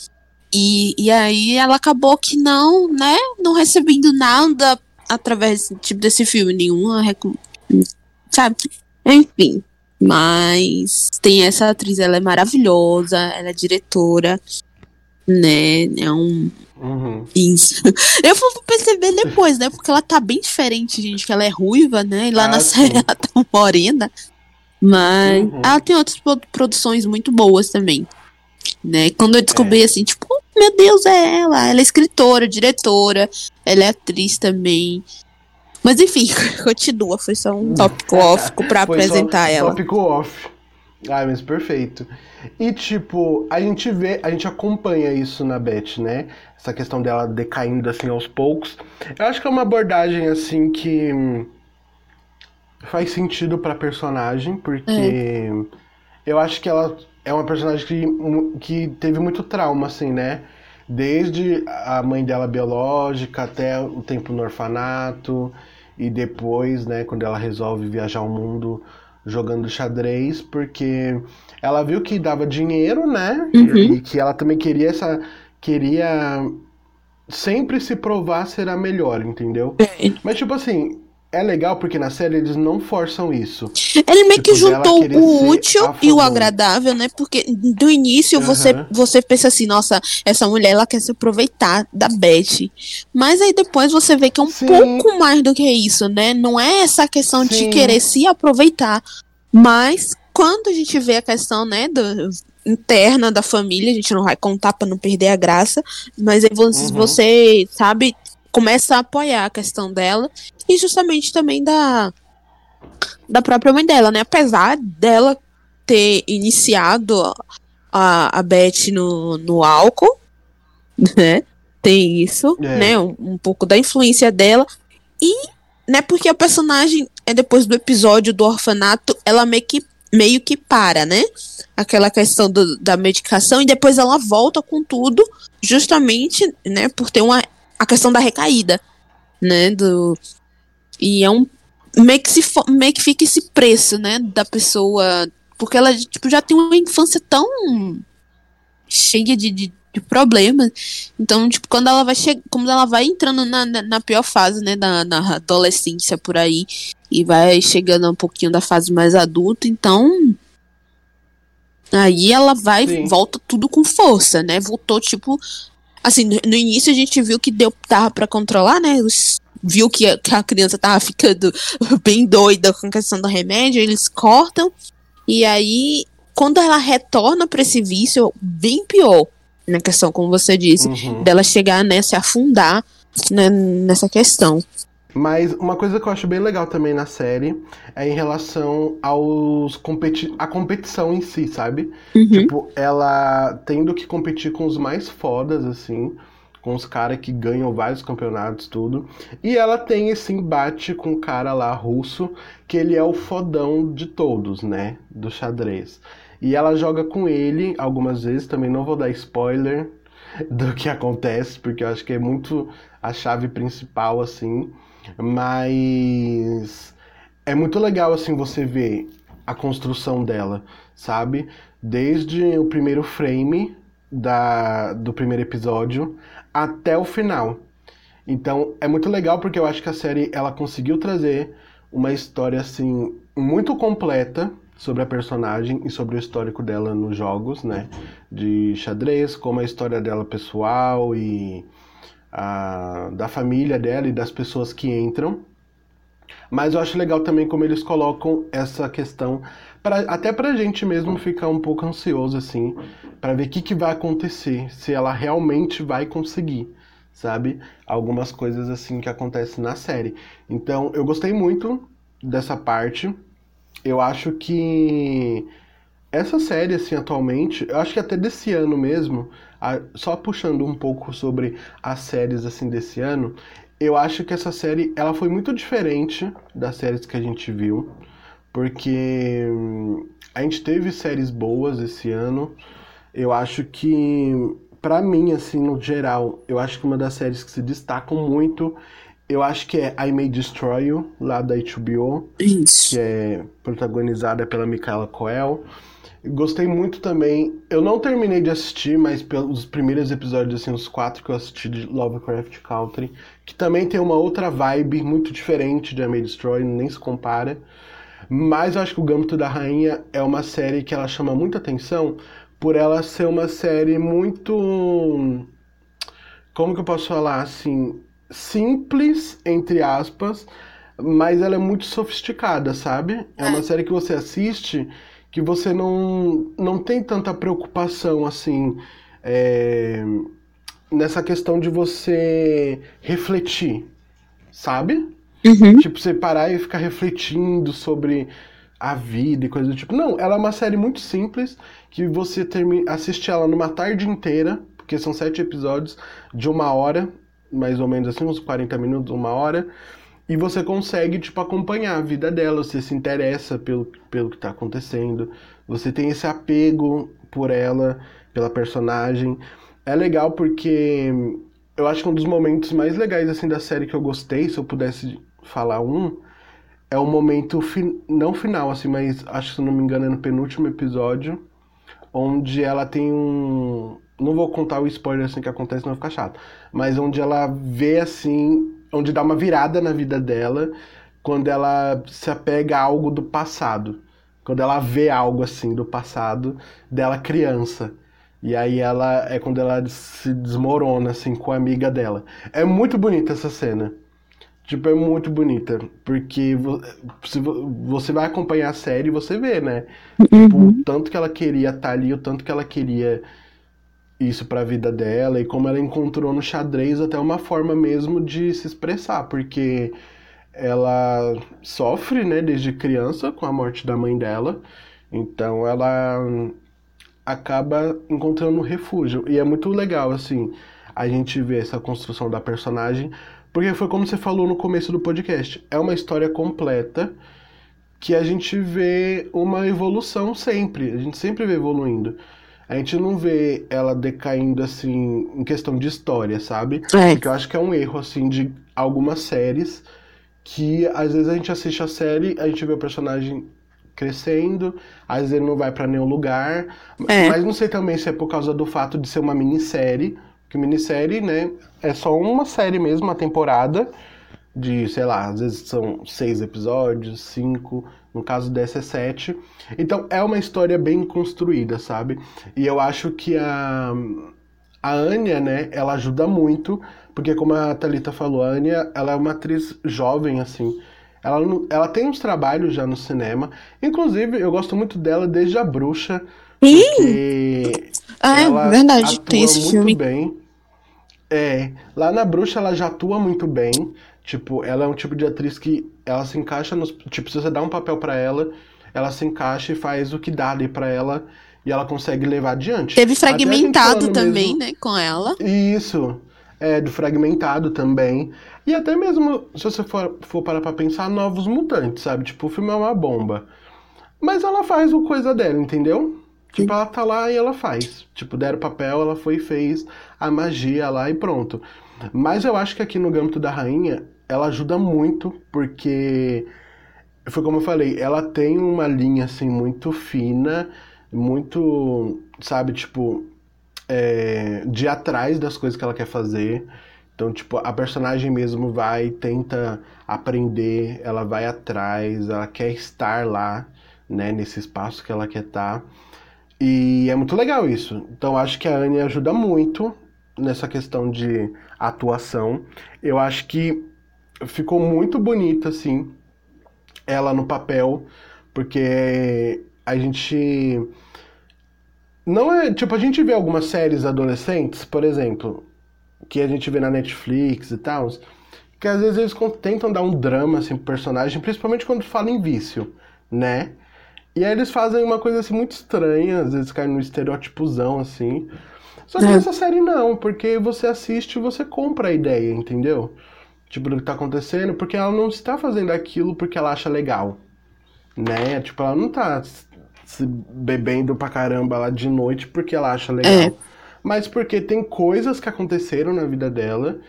Speaker 2: E, e aí ela acabou que não, né? Não recebendo nada através tipo, desse filme, nenhuma. Sabe? Enfim. Mas tem essa atriz, ela é maravilhosa, ela é diretora, né? É um.
Speaker 1: Uhum.
Speaker 2: Isso. [LAUGHS] Eu fui perceber depois, né? Porque ela tá bem diferente, gente, que ela é ruiva, né? E lá
Speaker 1: Ah,
Speaker 2: na
Speaker 1: sim.
Speaker 2: série ela tá morena. Mas
Speaker 1: Uhum.
Speaker 2: ela tem outras pro- produções muito boas também. Né? Quando eu descobri assim, tipo, "Oh, meu Deus, é ela. Ela é escritora, diretora, ela é atriz também. Mas enfim, [LAUGHS] continua, foi só um tópico off pra apresentar ela.
Speaker 1: Tópico off. Ai, mas perfeito. E tipo, a gente vê, a gente acompanha isso na Beth, né? Essa questão dela decaindo assim aos poucos. Eu acho que é uma abordagem assim que faz sentido pra personagem, porque eu acho que ela é uma personagem que, que teve muito trauma, assim, né? Desde a mãe dela biológica até o tempo no orfanato e depois, né, quando ela resolve viajar o mundo jogando xadrez, porque ela viu que dava dinheiro, né?
Speaker 2: Uhum.
Speaker 1: E que ela também queria essa queria sempre se provar ser a melhor, entendeu?
Speaker 2: É.
Speaker 1: Mas tipo assim, é legal porque na série eles não forçam isso.
Speaker 2: Ele meio que
Speaker 1: Tipo, dela
Speaker 2: juntou o útil e o agradável, né? Porque do início você,
Speaker 1: Aham.
Speaker 2: você pensa assim, nossa, essa mulher ela quer se aproveitar da Beth. Mas aí depois você vê que é um
Speaker 1: Sim.
Speaker 2: pouco mais do que isso, né? Não é essa questão de
Speaker 1: Sim.
Speaker 2: querer se aproveitar. Mas quando a gente vê a questão, né, do, interna da família, a gente não vai contar pra não perder a graça, mas aí você,
Speaker 1: Uhum.
Speaker 2: você sabe, começa a apoiar a questão dela e justamente também da da própria mãe dela, né? Apesar dela ter iniciado a, a Beth no, no álcool, [LAUGHS] né? Tem isso,
Speaker 1: É.
Speaker 2: né? Um, um pouco da influência dela. E, né, porque a personagem, é depois do episódio do orfanato, ela meio que, meio que para, né? Aquela questão do, da medicação, e depois ela volta com tudo, justamente, né, por ter uma, a questão da recaída, né, do... E é um... Meio que, se, meio que fica esse preço, né, da pessoa... Porque ela, tipo, já tem uma infância tão cheia de, de de problemas. Então, tipo, quando ela vai chegar, quando ela vai entrando na, na, na, pior fase, né, da na adolescência por aí, e vai chegando um pouquinho da fase mais adulta, então aí ela vai Sim. volta tudo com força, né? Voltou tipo assim, no, no início a gente viu que deu tava para controlar, né? Viu que a, que a criança tava ficando [LAUGHS] bem doida com a questão do remédio, eles cortam e aí quando ela retorna para esse vício, bem pior na questão, como você disse, uhum. dela chegar, né, se afundar né, nessa questão.
Speaker 1: Mas uma coisa que eu acho bem legal também na série é em relação aos competi a competição em si, sabe? Uhum. Tipo, ela tendo que competir com os mais fodas, assim, com os caras que ganham vários campeonatos, tudo. E ela tem esse embate com o cara lá russo, que ele é o fodão de todos, né? Do xadrez. E ela joga com ele algumas vezes, também não vou dar spoiler do que [LAUGHS] acontece, porque eu acho que é muito a chave principal, assim. Mas é muito legal, assim, você ver a construção dela, sabe? Desde o primeiro frame da, do primeiro episódio até o final. Então é muito legal porque eu acho que a série ela conseguiu trazer uma história assim muito completa sobre a personagem e sobre o histórico dela nos jogos, né? De xadrez, como a história dela pessoal e a, da família dela e das pessoas que entram. Mas eu acho legal também como eles colocam essa questão, pra, até pra gente mesmo ficar um pouco ansioso, assim, para ver o que, que vai acontecer, se ela realmente vai conseguir, sabe? Algumas coisas assim que acontecem na série. Então eu gostei muito dessa parte eu acho que essa série, assim, atualmente, eu acho que até desse ano mesmo, a, só puxando um pouco sobre as séries, assim, desse ano, eu acho que essa série, ela foi muito diferente das séries que a gente viu, porque hum, a gente teve séries boas esse ano, eu acho que, para mim, assim, no geral, eu acho que uma das séries que se destacam muito eu acho que é I May Destroy You, lá da HBO.
Speaker 2: Isso.
Speaker 1: Que é protagonizada pela Michaela Coel. Gostei muito também. Eu não terminei de assistir, mas pelos primeiros episódios, assim, os quatro que eu assisti de Lovecraft Country, que também tem uma outra vibe muito diferente de I May Destroy, nem se compara. Mas eu acho que o Gâmbito da Rainha é uma série que ela chama muita atenção por ela ser uma série muito. Como que eu posso falar assim? simples, entre aspas, mas ela é muito sofisticada, sabe? É uma é. série que você assiste que você não, não tem tanta preocupação assim é, nessa questão de você refletir, sabe?
Speaker 2: Uhum.
Speaker 1: Tipo, você parar e ficar refletindo sobre a vida e coisa do tipo. Não, ela é uma série muito simples que você termina, assiste ela numa tarde inteira, porque são sete episódios de uma hora mais ou menos assim, uns 40 minutos, uma hora, e você consegue, tipo, acompanhar a vida dela, você se interessa pelo, pelo que está acontecendo, você tem esse apego por ela, pela personagem. É legal porque eu acho que um dos momentos mais legais, assim, da série que eu gostei, se eu pudesse falar um, é o momento, fi não final, assim, mas acho que, se não me engano, é no penúltimo episódio, onde ela tem um, não vou contar o spoiler assim que acontece, não vai ficar chato. Mas onde ela vê assim. Onde dá uma virada na vida dela quando ela se apega a algo do passado. Quando ela vê algo assim do passado dela criança. E aí ela é quando ela se desmorona assim com a amiga dela. É muito bonita essa cena. Tipo, é muito bonita. Porque se você vai acompanhar a série, você vê, né? Tipo, uhum. Tipo, o tanto que ela queria estar tá ali, o tanto que ela queria isso para a vida dela e como ela encontrou no xadrez até uma forma mesmo de se expressar, porque ela sofre, né, desde criança com a morte da mãe dela. Então ela acaba encontrando refúgio e é muito legal assim a gente ver essa construção da personagem Porque foi como você falou no começo do podcast. É uma história completa que a gente vê uma evolução sempre. A gente sempre vê evoluindo. A gente não vê ela decaindo assim em questão de história, sabe?
Speaker 2: É.
Speaker 1: Porque eu acho que é um erro assim de algumas séries que às vezes a gente assiste a série, a gente vê o personagem crescendo, às vezes ele não vai pra nenhum lugar,
Speaker 2: É.
Speaker 1: mas não sei também se é por causa do fato de ser uma minissérie, que minissérie, né, é só uma série mesmo, uma temporada de, sei lá, às vezes são seis episódios, cinco, no caso dessa é sete. Então é uma história bem construída, sabe? E eu acho que a, a Anya, né, ela ajuda muito, porque como a Thalita falou, a Anya, ela é uma atriz jovem, assim. Ela, ela tem uns trabalhos já no cinema. Inclusive, eu gosto muito dela desde A Bruxa.
Speaker 2: Sim. Ah, é verdade,
Speaker 1: atua
Speaker 2: tem esse
Speaker 1: muito
Speaker 2: filme.
Speaker 1: bem. É, lá na Bruxa ela já atua muito bem. Tipo, ela é um tipo de atriz que ela se encaixa nos. Tipo, se você dá um papel pra ela, ela se encaixa e faz o que dá ali pra ela e ela consegue levar adiante.
Speaker 2: Teve fragmentado também,
Speaker 1: mesmo-
Speaker 2: né, com ela.
Speaker 1: Isso. É, do fragmentado também. E até mesmo, se você for, for parar pra pensar, novos mutantes, sabe? Tipo, o filme é uma bomba. Mas ela faz o coisa dela, entendeu? Tipo, ela tá lá e ela faz. Tipo, deram papel, ela foi e fez a magia lá e pronto. Mas eu acho que aqui no Gâmbito da Rainha, ela ajuda muito, porque foi como eu falei, ela tem uma linha assim muito fina, muito, sabe, tipo, é, de atrás das coisas que ela quer fazer. Então, tipo, a personagem mesmo vai, tenta aprender, ela vai atrás, ela quer estar lá, né, nesse espaço que ela quer estar. E é muito legal isso. Então, acho que a Anne ajuda muito nessa questão de atuação. Eu acho que ficou muito bonita, assim, ela no papel, porque a gente. Não é. Tipo, a gente vê algumas séries adolescentes, por exemplo, que a gente vê na Netflix e tal, que às vezes eles tentam dar um drama assim, pro personagem, principalmente quando fala em vício, né? E aí eles fazem uma coisa assim muito estranha, às vezes caem no estereótipozão assim. Só que
Speaker 2: É.
Speaker 1: nessa série não, porque você assiste e você compra a ideia, entendeu? Tipo, do que tá acontecendo, porque ela não está fazendo aquilo porque ela acha legal, né? Tipo, ela não tá se bebendo pra caramba lá de noite porque ela acha legal.
Speaker 2: É.
Speaker 1: Mas porque tem coisas que aconteceram na vida dela,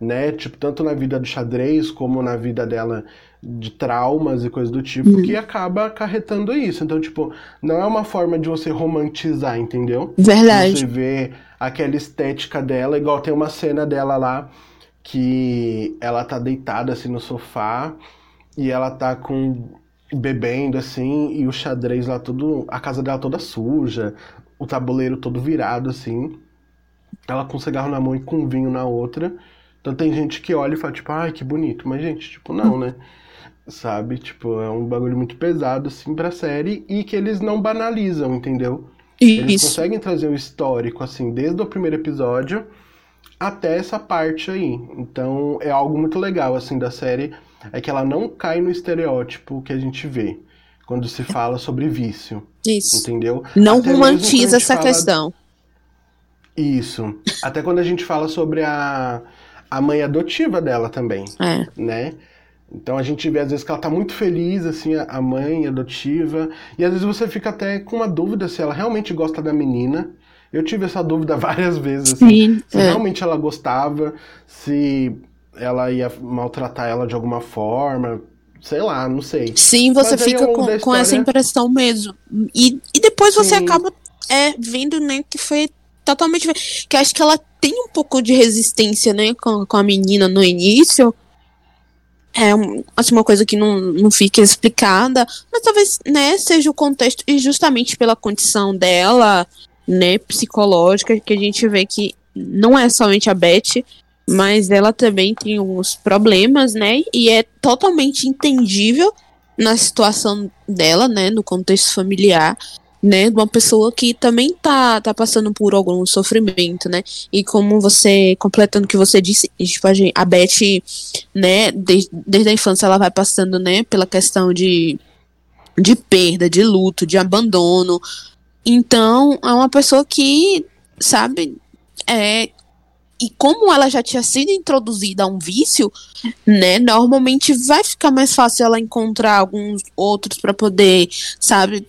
Speaker 1: né? Tipo, tanto na vida do xadrez como na vida dela de traumas e coisas do tipo, que acaba acarretando isso. Então, tipo, não é uma forma de você romantizar, entendeu?
Speaker 2: Verdade.
Speaker 1: Você vê aquela estética dela, igual tem uma cena dela lá que ela tá deitada assim no sofá e ela tá com bebendo assim e o xadrez lá tudo, a casa dela toda suja, o tabuleiro todo virado assim. Ela com um cigarro na mão e com um vinho na outra. Então tem gente que olha e fala tipo, ai, que bonito, mas gente, tipo, não, né? Sabe? Tipo, é um bagulho muito pesado assim pra série e que eles não banalizam, entendeu? Eles
Speaker 2: Isso.
Speaker 1: conseguem trazer o histórico, assim, desde o primeiro episódio até essa parte aí. Então, é algo muito legal, assim, da série, é que ela não cai no estereótipo que a gente vê quando se fala sobre vício,
Speaker 2: Isso.
Speaker 1: entendeu?
Speaker 2: Não
Speaker 1: Até
Speaker 2: romantiza essa
Speaker 1: fala-
Speaker 2: questão.
Speaker 1: Isso. Até quando a gente fala sobre a, a mãe adotiva dela também,
Speaker 2: É.
Speaker 1: né? Então a gente vê às vezes que ela tá muito feliz, assim, a mãe adotiva. E às vezes você fica até com uma dúvida se ela realmente gosta da menina. Eu tive essa dúvida [LAUGHS] várias vezes, assim.
Speaker 2: Sim.
Speaker 1: Se
Speaker 2: é.
Speaker 1: realmente ela gostava, se ela ia maltratar ela de alguma forma. Sei lá, não sei.
Speaker 2: Sim, você
Speaker 1: Mas
Speaker 2: fica com,
Speaker 1: da
Speaker 2: com essa
Speaker 1: história-
Speaker 2: impressão mesmo. E, e depois você
Speaker 1: Sim.
Speaker 2: acaba é, vendo, né, que foi totalmente. Que acho que ela tem um pouco de resistência, né, com, com a menina no início. É assim, uma coisa que não, não fica explicada, mas talvez, né, seja o contexto, e justamente pela condição dela, né, psicológica, que a gente vê que não é somente a Beth, mas ela também tem alguns problemas, né, e é totalmente entendível na situação dela, né, no contexto familiar, né, de uma pessoa que também tá, tá passando por algum sofrimento, né, e como você, completando o que você disse, tipo, a, gente, a Beth, né, desde, desde a infância ela vai passando, né, pela questão de, de perda, de luto, de abandono, então é uma pessoa que, sabe, é e como ela já tinha sido introduzida a um vício, né, normalmente vai ficar mais fácil ela encontrar alguns outros para poder, sabe,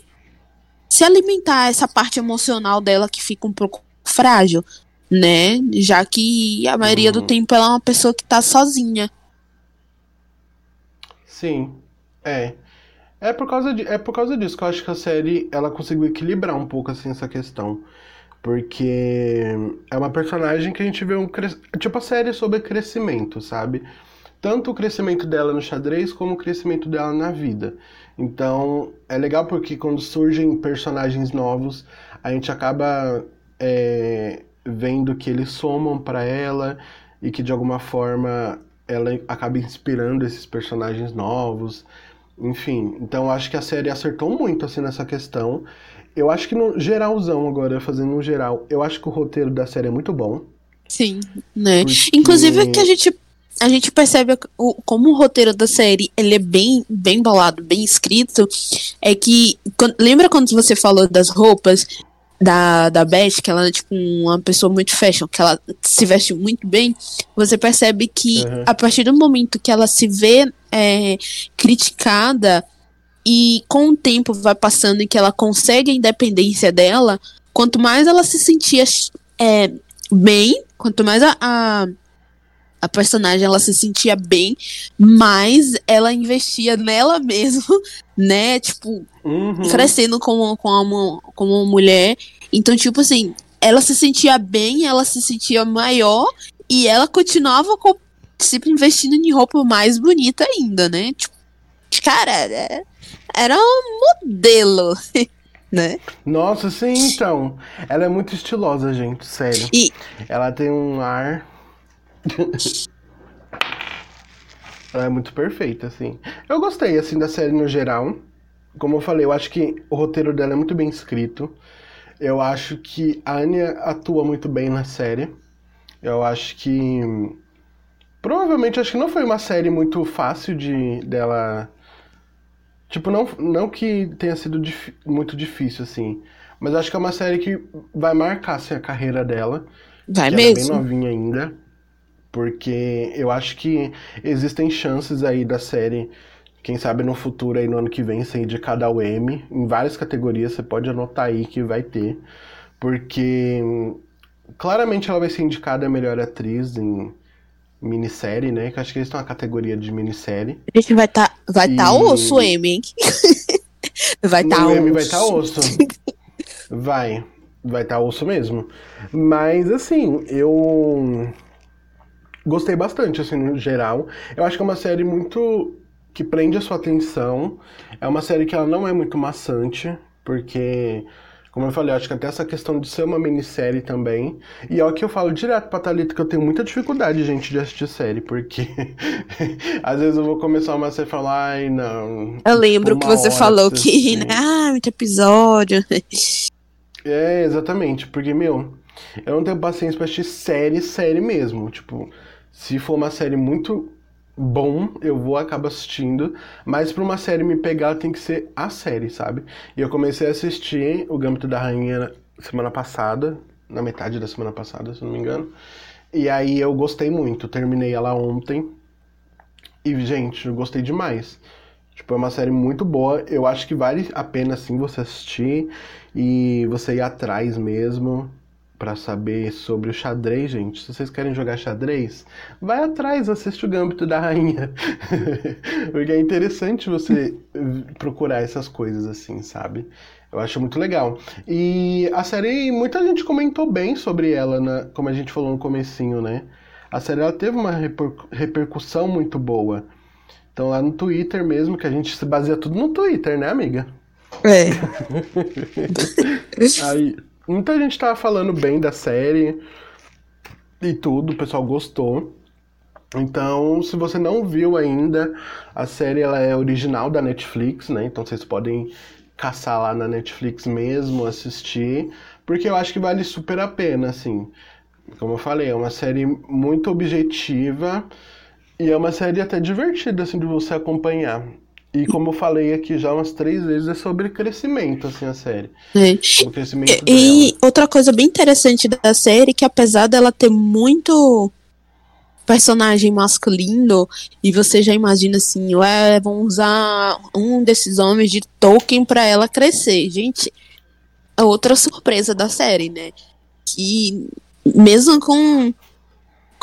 Speaker 2: se alimentar essa parte emocional dela que fica um pouco frágil, né? Já que a maioria uhum. do tempo ela é uma pessoa que tá sozinha.
Speaker 1: Sim, é. É por causa de, é por causa disso que eu acho que a série ela conseguiu equilibrar um pouco assim essa questão. Porque é uma personagem que a gente vê um tipo a série é sobre crescimento, sabe? Tanto o crescimento dela no xadrez como o crescimento dela na vida. Então, é legal porque quando surgem personagens novos, a gente acaba é, vendo que eles somam para ela e que de alguma forma ela acaba inspirando esses personagens novos. Enfim, então acho que a série acertou muito assim nessa questão. Eu acho que no geralzão agora, fazendo no geral, eu acho que o roteiro da série é muito bom.
Speaker 2: Sim, né? Porque... Inclusive que a gente a gente percebe o, como o roteiro da série ele é bem bem balado, bem escrito, é que quando, lembra quando você falou das roupas da, da Beth, que ela é tipo uma pessoa muito fashion, que ela se veste muito bem, você percebe que uhum. a partir do momento que ela se vê é, criticada e com o tempo vai passando e que ela consegue a independência dela, quanto mais ela se sentia é, bem, quanto mais a, a, a, personagem ela se sentia bem, mais ela investia nela mesmo, [LAUGHS] né? Tipo, uhum. crescendo como, como, como uma mulher. Então, tipo assim, ela se sentia bem, ela se sentia maior e ela continuava com, sempre investindo em roupa mais bonita ainda, né? Tipo, cara, é era um modelo. [LAUGHS] né?
Speaker 1: Nossa, sim, então. Ela é muito estilosa, gente, sério. E... Ela tem um ar. Ela é muito perfeita, assim. Eu gostei, assim, da série no geral. Como eu falei, eu acho que o roteiro dela é muito bem escrito. Eu acho que a Anya atua muito bem na série. Eu acho que. Provavelmente, acho que não foi uma série muito fácil de dela Tipo, não, não que tenha sido dif muito difícil, assim. Mas acho que é uma série que vai marcar assim, a carreira dela.
Speaker 2: Vai mesmo.
Speaker 1: Ela é bem novinha ainda. Porque eu acho que existem chances aí da série, quem sabe no futuro aí no ano que vem, ser indicada ao Emmy. Em várias categorias, você pode anotar aí que vai ter. Porque claramente ela vai ser indicada a melhor atriz em minissérie, né? Que acho que eles estão na categoria de minissérie.
Speaker 2: A gente vai estar tá, vai e... tá osso o M, hein? [LAUGHS]
Speaker 1: vai estar tá osso. M vai estar tá osso. vai. Vai estar tá osso mesmo. Mas, assim, eu gostei bastante, assim, no geral. Eu acho que é uma série muito... que prende a sua atenção. É uma série que ela não é muito maçante, porque como eu falei, acho que até essa questão de ser uma minissérie também. E é o que eu falo direto pra Thalita, que eu tenho muita dificuldade, gente, de assistir série, porque [LAUGHS] às vezes eu vou começar uma série e falar, ai, não.
Speaker 2: Eu lembro que você falou que, [LAUGHS] né? Ah, muito episódio.
Speaker 1: É, exatamente, porque, meu, eu não tenho paciência pra assistir série, série mesmo. Tipo, se for uma série muito bom, eu vou acabar assistindo, mas para uma série me pegar tem que ser a série, sabe? E eu comecei a assistir O Gambito da Rainha semana passada, na metade da semana passada, se não me engano. E aí eu gostei muito, terminei ela ontem. E gente, eu gostei demais. Tipo, é uma série muito boa. Eu acho que vale a pena sim você assistir e você ir atrás mesmo para saber sobre o xadrez, gente. Se vocês querem jogar xadrez, vai atrás, assiste o Gambito da Rainha. [LAUGHS] Porque é interessante você procurar essas coisas assim, sabe? Eu acho muito legal. E a série, muita gente comentou bem sobre ela, né? como a gente falou no comecinho, né? A série ela teve uma reper repercussão muito boa. Então lá no Twitter mesmo, que a gente se baseia tudo no Twitter, né, amiga?
Speaker 2: É. [LAUGHS] [LAUGHS]
Speaker 1: Aí, Muita gente tava falando bem da série e tudo, o pessoal gostou. Então, se você não viu ainda, a série ela é original da Netflix, né? Então vocês podem caçar lá na Netflix mesmo, assistir, porque eu acho que vale super a pena, assim. Como eu falei, é uma série muito objetiva e é uma série até divertida, assim, de você acompanhar. E como eu falei aqui já umas três vezes, é sobre crescimento, assim, a série.
Speaker 2: É.
Speaker 1: O crescimento
Speaker 2: E, e outra coisa bem interessante da série, que apesar dela ter muito personagem masculino, e você já imagina assim, ué, vão usar um desses homens de Tolkien pra ela crescer. Gente, é outra surpresa da série, né? Que mesmo com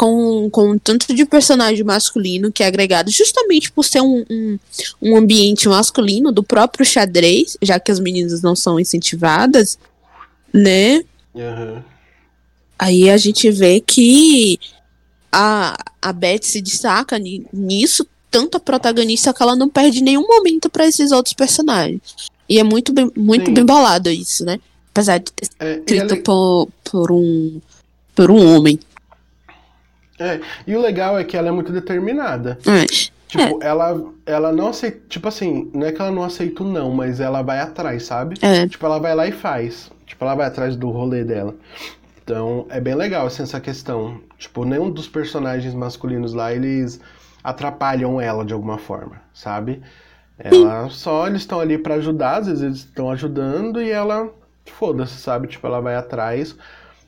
Speaker 2: com, com tanto de personagem masculino que é agregado, justamente por ser um, um, um ambiente masculino do próprio xadrez, já que as meninas não são incentivadas, né?
Speaker 1: Aham.
Speaker 2: Aí a gente vê que a, a Beth se destaca ni- nisso, tanto a protagonista que ela não perde nenhum momento pra esses outros personagens. E é muito bem, muito
Speaker 1: Sim.
Speaker 2: bem bolado isso, né? Apesar de ter
Speaker 1: É,
Speaker 2: escrito
Speaker 1: ela-
Speaker 2: por, por um por um homem.
Speaker 1: É, e o legal é que ela é muito determinada.
Speaker 2: É.
Speaker 1: Tipo, ela, ela não aceita. Tipo assim, não é que ela não aceita o não, mas ela vai atrás, sabe?
Speaker 2: É.
Speaker 1: Tipo, ela vai lá e faz. Tipo, ela vai atrás do rolê dela. Então, é bem legal, assim, essa questão. Tipo, nenhum dos personagens masculinos lá, eles atrapalham ela de alguma forma, sabe? Ela só, eles estão ali pra ajudar, às vezes eles estão ajudando e ela, foda-se, sabe? Tipo, ela vai atrás.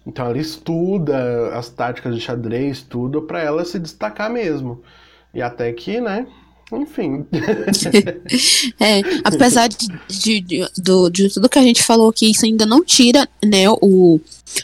Speaker 1: Então, ela estuda as táticas de xadrez, tudo, pra ela se destacar mesmo. E até que, né? Enfim. [LAUGHS]
Speaker 2: É, apesar de, de, de- do, de tudo que a gente falou aqui, isso ainda não tira, né, o,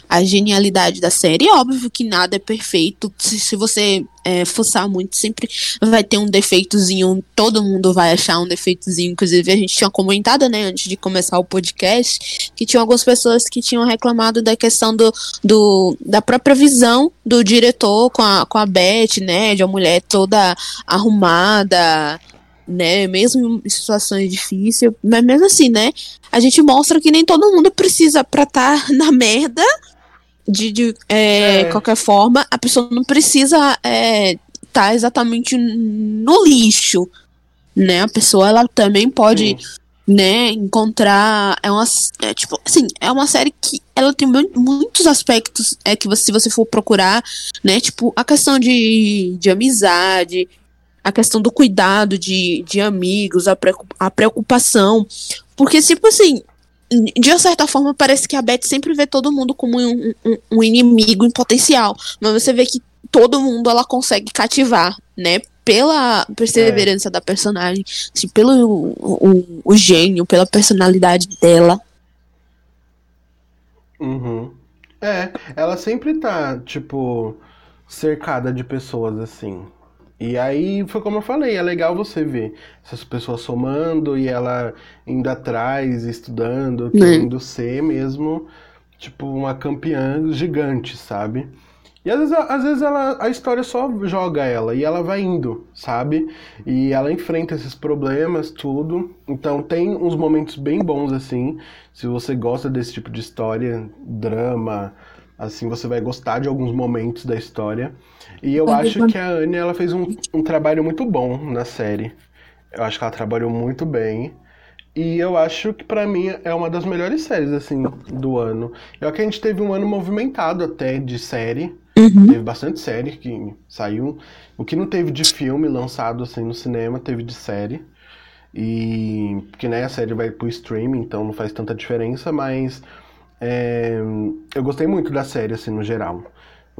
Speaker 2: a genialidade da série. É óbvio que nada é perfeito. Se, se você é, forçar muito, sempre vai ter um defeitozinho. Todo mundo vai achar um defeitozinho. Inclusive, a gente tinha comentado, né, antes de começar o podcast, que tinha algumas pessoas que tinham reclamado da questão do, do, da própria visão do diretor com a, com a Beth, né, de uma mulher toda arrumada, né, mesmo em situações difíceis, mas mesmo assim, né, a gente mostra que nem todo mundo precisa pra estar [LAUGHS] na merda de, de é,
Speaker 1: É.
Speaker 2: qualquer forma, a pessoa não precisa estar exatamente no lixo, né, a pessoa ela também pode né, encontrar é uma é, tipo assim, é uma série que ela tem mu- muitos aspectos é que você, se você for procurar, né, tipo a questão de, de amizade, a questão do cuidado de, de amigos, a, preocu- a preocupação, porque tipo assim, de uma certa forma parece que a Beth sempre vê todo mundo como um, um, um inimigo em potencial, mas você vê que todo mundo ela consegue cativar, né? Pela perseverança da personagem, assim, pelo o, o, o gênio, pela personalidade dela.
Speaker 1: Uhum. É, ela sempre tá, tipo, cercada de pessoas assim. E aí foi como eu falei, é legal você ver essas pessoas somando e ela indo atrás, estudando, querendo ser mesmo, tipo, uma campeã gigante, sabe? E às vezes, às vezes ela, a história só joga ela e ela vai indo, sabe? E ela enfrenta esses problemas, tudo. Então tem uns momentos bem bons, assim. Se você gosta desse tipo de história, drama, assim, você vai gostar de alguns momentos da história. E eu acho que a Anne, ela fez um, um trabalho muito bom na série. Eu acho que ela trabalhou muito bem. E eu acho que pra mim é uma das melhores séries, assim, do ano. Eu acho que a gente teve um ano movimentado até de série. Teve bastante série que saiu. O que não teve de filme lançado assim no cinema, teve de série. E porque né, a série vai pro streaming, então não faz tanta diferença, mas é, eu gostei muito da série, assim, no geral.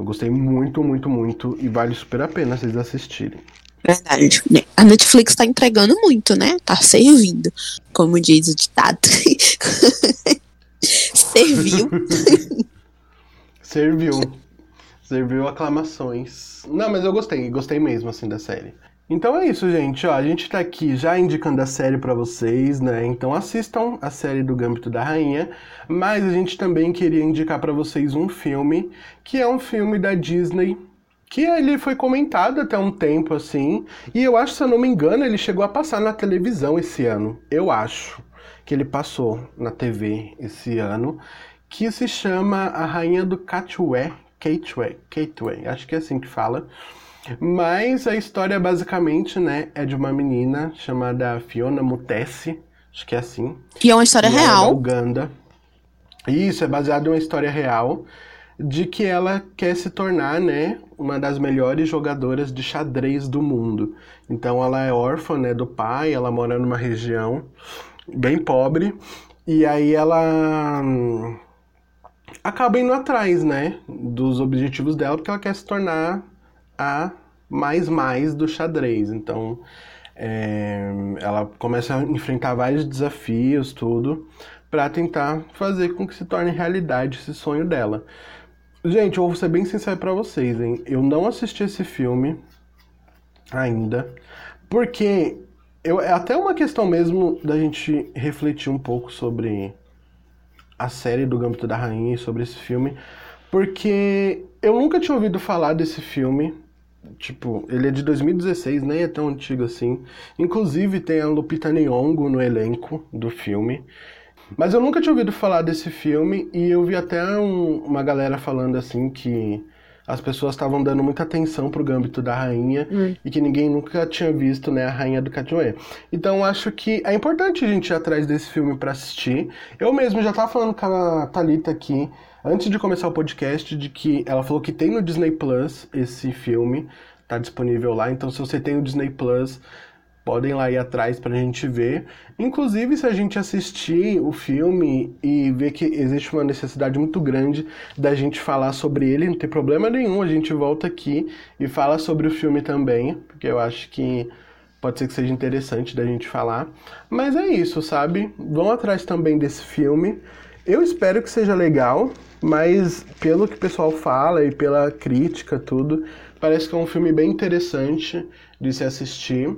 Speaker 1: Eu gostei muito, muito, muito, e vale super a pena vocês assistirem.
Speaker 2: Verdade. A Netflix tá entregando muito, né? Tá servindo, como diz o ditado. [LAUGHS] Serviu. [LAUGHS]
Speaker 1: Serviu. Serviu aclamações. Não, mas eu gostei, gostei mesmo, assim, da série. Então é isso, gente. Ó, a gente tá aqui já indicando a série pra vocês, né? Então assistam a série do Gâmbito da Rainha. Mas a gente também queria indicar pra vocês um filme, que é um filme da Disney, que ele foi comentado até um tempo, assim. E eu acho, se eu não me engano, ele chegou a passar na televisão esse ano. Eu acho que ele passou na TV esse ano. Que se chama A Rainha do Catway. Catway, Catway, acho que é assim que fala. Mas a história basicamente, né, é de uma menina chamada Fiona Mutesi, acho que é assim.
Speaker 2: E é uma história
Speaker 1: é da
Speaker 2: real.
Speaker 1: Uganda. Isso, é baseado em uma história real. de que ela quer se tornar, né, uma das melhores jogadoras de xadrez do mundo. Então ela é órfã, né, do pai, ela mora numa região bem pobre e aí ela hum, acaba indo atrás, né, dos objetivos dela porque ela quer se tornar a mais mais do xadrez. Então é, ela começa a enfrentar vários desafios, tudo, para tentar fazer com que se torne realidade esse sonho dela. Gente, eu vou ser bem sincero para vocês, hein? Eu não assisti esse filme ainda, porque eu, é até uma questão mesmo da gente refletir um pouco sobre a série do Gambito da Rainha e sobre esse filme, porque eu nunca tinha ouvido falar desse filme. Tipo, ele é de 2016, nem é tão antigo assim. Inclusive tem a Lupita Nyong'o no elenco do filme. Mas eu nunca tinha ouvido falar desse filme e eu vi até um, uma galera falando assim que as pessoas estavam dando muita atenção pro Gâmbito da Rainha
Speaker 2: Hum.
Speaker 1: e que ninguém nunca tinha visto, né, a Rainha do Catiuê. Então acho que é importante a gente ir atrás desse filme para assistir. Eu mesmo já tava falando com a Thalita aqui, antes de começar o podcast, de que ela falou que tem no Disney Plus esse filme, tá disponível lá. Então se você tem o Disney Plus, podem lá ir atrás pra gente ver. Inclusive, se a gente assistir o filme e ver que existe uma necessidade muito grande da gente falar sobre ele, não tem problema nenhum, a gente volta aqui e fala sobre o filme também, porque eu acho que pode ser que seja interessante da gente falar. Mas é isso, sabe? Vão atrás também desse filme. Eu espero que seja legal, mas pelo que o pessoal fala e pela crítica, tudo, parece que é um filme bem interessante de se assistir.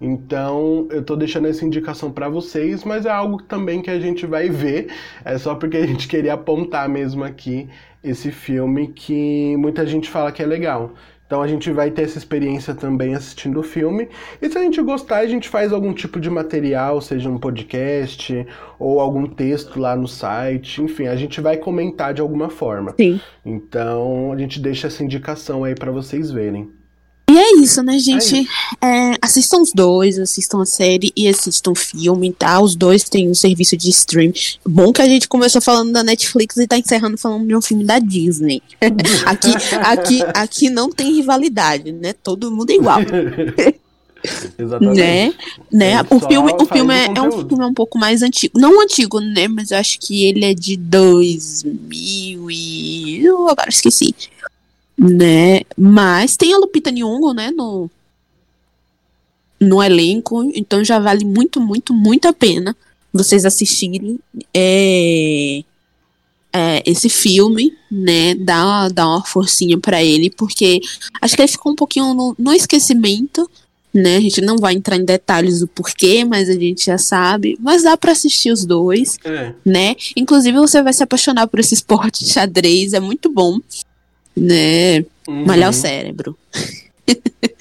Speaker 1: Então, eu tô deixando essa indicação para vocês, mas é algo também que a gente vai ver. É só porque a gente queria apontar mesmo aqui esse filme que muita gente fala que é legal. Então a gente vai ter essa experiência também assistindo o filme. E se a gente gostar, a gente faz algum tipo de material, seja um podcast ou algum texto lá no site. Enfim, a gente vai comentar de alguma forma.
Speaker 2: Sim.
Speaker 1: Então a gente deixa essa indicação aí para vocês verem.
Speaker 2: E é isso, né, gente? É, assistam os dois, assistam a série e assistam o filme, tá? Os dois têm um serviço de stream. Bom que a gente começou falando da Netflix e tá encerrando falando de um filme da Disney. [LAUGHS] aqui, aqui, aqui não tem rivalidade, né? Todo mundo é igual. [LAUGHS]
Speaker 1: Exatamente.
Speaker 2: né? né?
Speaker 1: Gente
Speaker 2: O filme, o filme é, é um filme um pouco mais antigo. Não antigo, né? Mas eu acho que ele é de 2000 e... Eu agora esqueci. Né? Mas tem a Lupita Nyong'o, né? No, no elenco. Então já vale muito, muito, muito a pena vocês assistirem é, é, esse filme, né? Dá, dá uma forcinha pra ele, porque acho que ele ficou um pouquinho no, no esquecimento, né? A gente não vai entrar em detalhes do porquê, mas a gente já sabe. Mas dá pra assistir os dois,
Speaker 1: É.
Speaker 2: né? Inclusive você vai se apaixonar por esse esporte de xadrez, é muito bom, né?
Speaker 1: Uhum.
Speaker 2: Malhar o cérebro.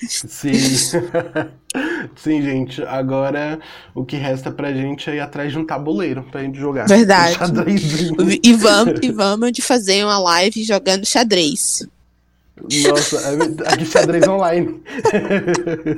Speaker 1: Sim. [LAUGHS] Sim, gente. Agora o que resta pra gente é ir atrás de um tabuleiro pra gente jogar.
Speaker 2: Verdade. E vamos, e vamos de fazer uma live jogando xadrez.
Speaker 1: Nossa, é- aqui xadrez online.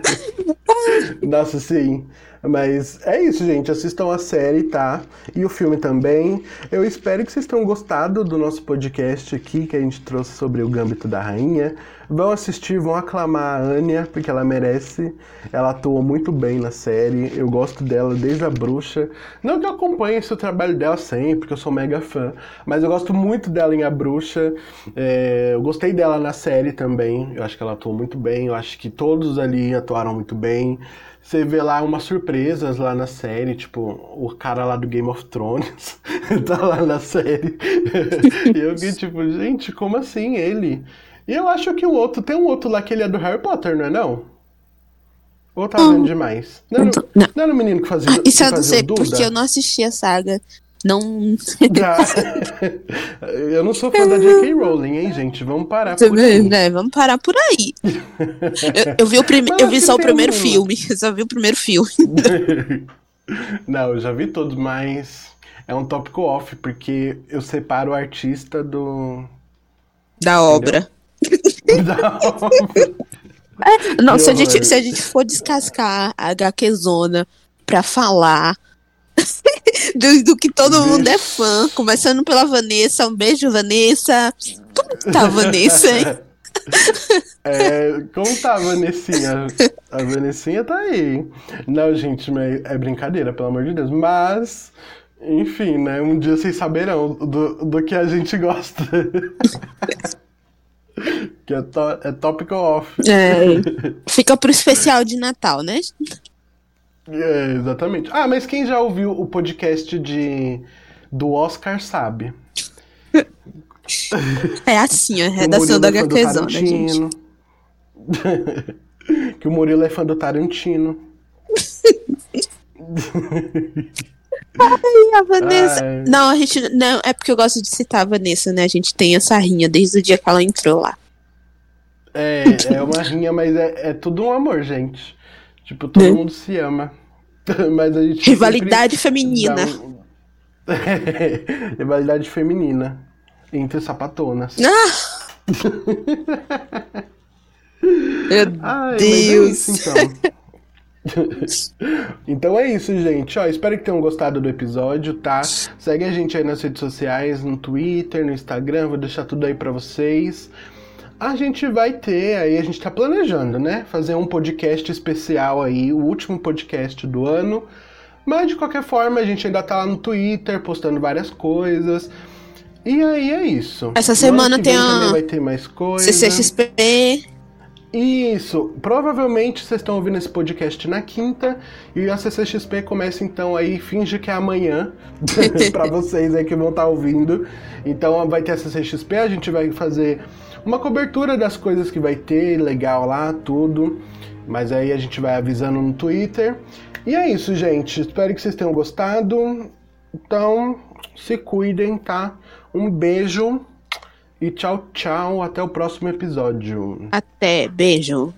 Speaker 1: [LAUGHS] Nossa, sim. Mas é isso, gente. Assistam a série, tá? E o filme também. Eu espero que vocês tenham gostado do nosso podcast aqui, que a gente trouxe sobre o Gâmbito da Rainha. Vão assistir, vão aclamar a Anya, porque ela merece. Ela atuou muito bem na série. Eu gosto dela desde a bruxa. Não que eu acompanhe esse trabalho dela sempre, porque eu sou mega fã. Mas eu gosto muito dela em A Bruxa. É, eu gostei dela na série também. Eu acho que ela atuou muito bem. Eu acho que todos ali atuaram muito bem. Você vê lá umas surpresas lá na série, tipo, o cara lá do Game of Thrones [LAUGHS] tá lá na série. e eu fiquei tipo, gente, como assim ele? E eu acho que o outro, tem um outro lá que ele é do Harry Potter, não é não? Ou tá
Speaker 2: Não.
Speaker 1: vendo demais? Não,
Speaker 2: Não não.
Speaker 1: não era o menino que fazia,
Speaker 2: Ah, isso
Speaker 1: que
Speaker 2: eu não sei, porque eu não assisti a saga. Não.
Speaker 1: Já. [LAUGHS] eu não sou fã da J.K. Rowling, hein, gente? Vamos parar por aí.
Speaker 2: né, vamos parar por aí. Eu, eu vi, o prime...
Speaker 1: Não,
Speaker 2: eu vi só o primeiro filme. Eu só vi o primeiro filme. [LAUGHS]
Speaker 1: Não, eu já vi todos, mas é um tópico off, porque eu separo o artista do.
Speaker 2: Da obra. [LAUGHS]
Speaker 1: da...
Speaker 2: Não,
Speaker 1: Que
Speaker 2: se a, gente, se a gente for descascar a HQ Zona pra falar. [LAUGHS] do, do que todo mundo é fã. Começando pela Vanessa. Um beijo, Vanessa. Como tá, [LAUGHS] Vanessa? hein?
Speaker 1: É, como tá a Vanessinha? A Vanessinha tá aí. hein? Não, gente, mas é brincadeira, pelo amor de Deus. Mas, enfim, né? Um dia vocês saberão do, do que a gente gosta. [LAUGHS] que é, to, é tópico off.
Speaker 2: É, fica pro especial de Natal, né?
Speaker 1: É, exatamente. Ah, mas quem já ouviu o podcast de do Oscar sabe. [LAUGHS]
Speaker 2: É assim, a redação da
Speaker 1: é
Speaker 2: HQzona, gente.
Speaker 1: Tarantino. [LAUGHS] que o Murilo é fã do Tarantino.
Speaker 2: E a Vanessa.
Speaker 1: Ai.
Speaker 2: Não, a gente. Não, é porque eu gosto de citar a Vanessa, né? A gente tem essa rinha desde o dia que ela entrou lá.
Speaker 1: É, é uma rinha, mas é, é tudo um amor, gente. Tipo, todo
Speaker 2: Né?
Speaker 1: mundo se ama. [LAUGHS] Mas a gente.
Speaker 2: Rivalidade feminina.
Speaker 1: um- [LAUGHS] Rivalidade feminina. Entre sapatonas.
Speaker 2: Ah! [LAUGHS] Meu
Speaker 1: Ai, mas é
Speaker 2: Deus.
Speaker 1: isso, então. então é isso, gente. Ó, espero que tenham gostado do episódio, tá? Segue a gente aí nas redes sociais, no Twitter, no Instagram, vou deixar tudo aí pra vocês. A gente vai ter aí, a gente tá planejando, né? Fazer um podcast especial aí, o último podcast do ano. Mas de qualquer forma, a gente ainda tá lá no Twitter, postando várias coisas. E aí é isso.
Speaker 2: Essa
Speaker 1: No
Speaker 2: semana tem a
Speaker 1: vai ter mais coisa.
Speaker 2: CCXP.
Speaker 1: Isso, provavelmente vocês estão ouvindo esse podcast na quinta e a CCXP começa então aí, finge que é amanhã, [LAUGHS] pra vocês aí que vão estar ouvindo. Então vai ter a CCXP, a gente vai fazer uma cobertura das coisas que vai ter, legal lá, tudo. Mas aí a gente vai avisando no Twitter. E é isso, gente. Espero que vocês tenham gostado. Então, se cuidem, tá? Um beijo e tchau, tchau. Até o próximo episódio.
Speaker 2: Até. Beijo.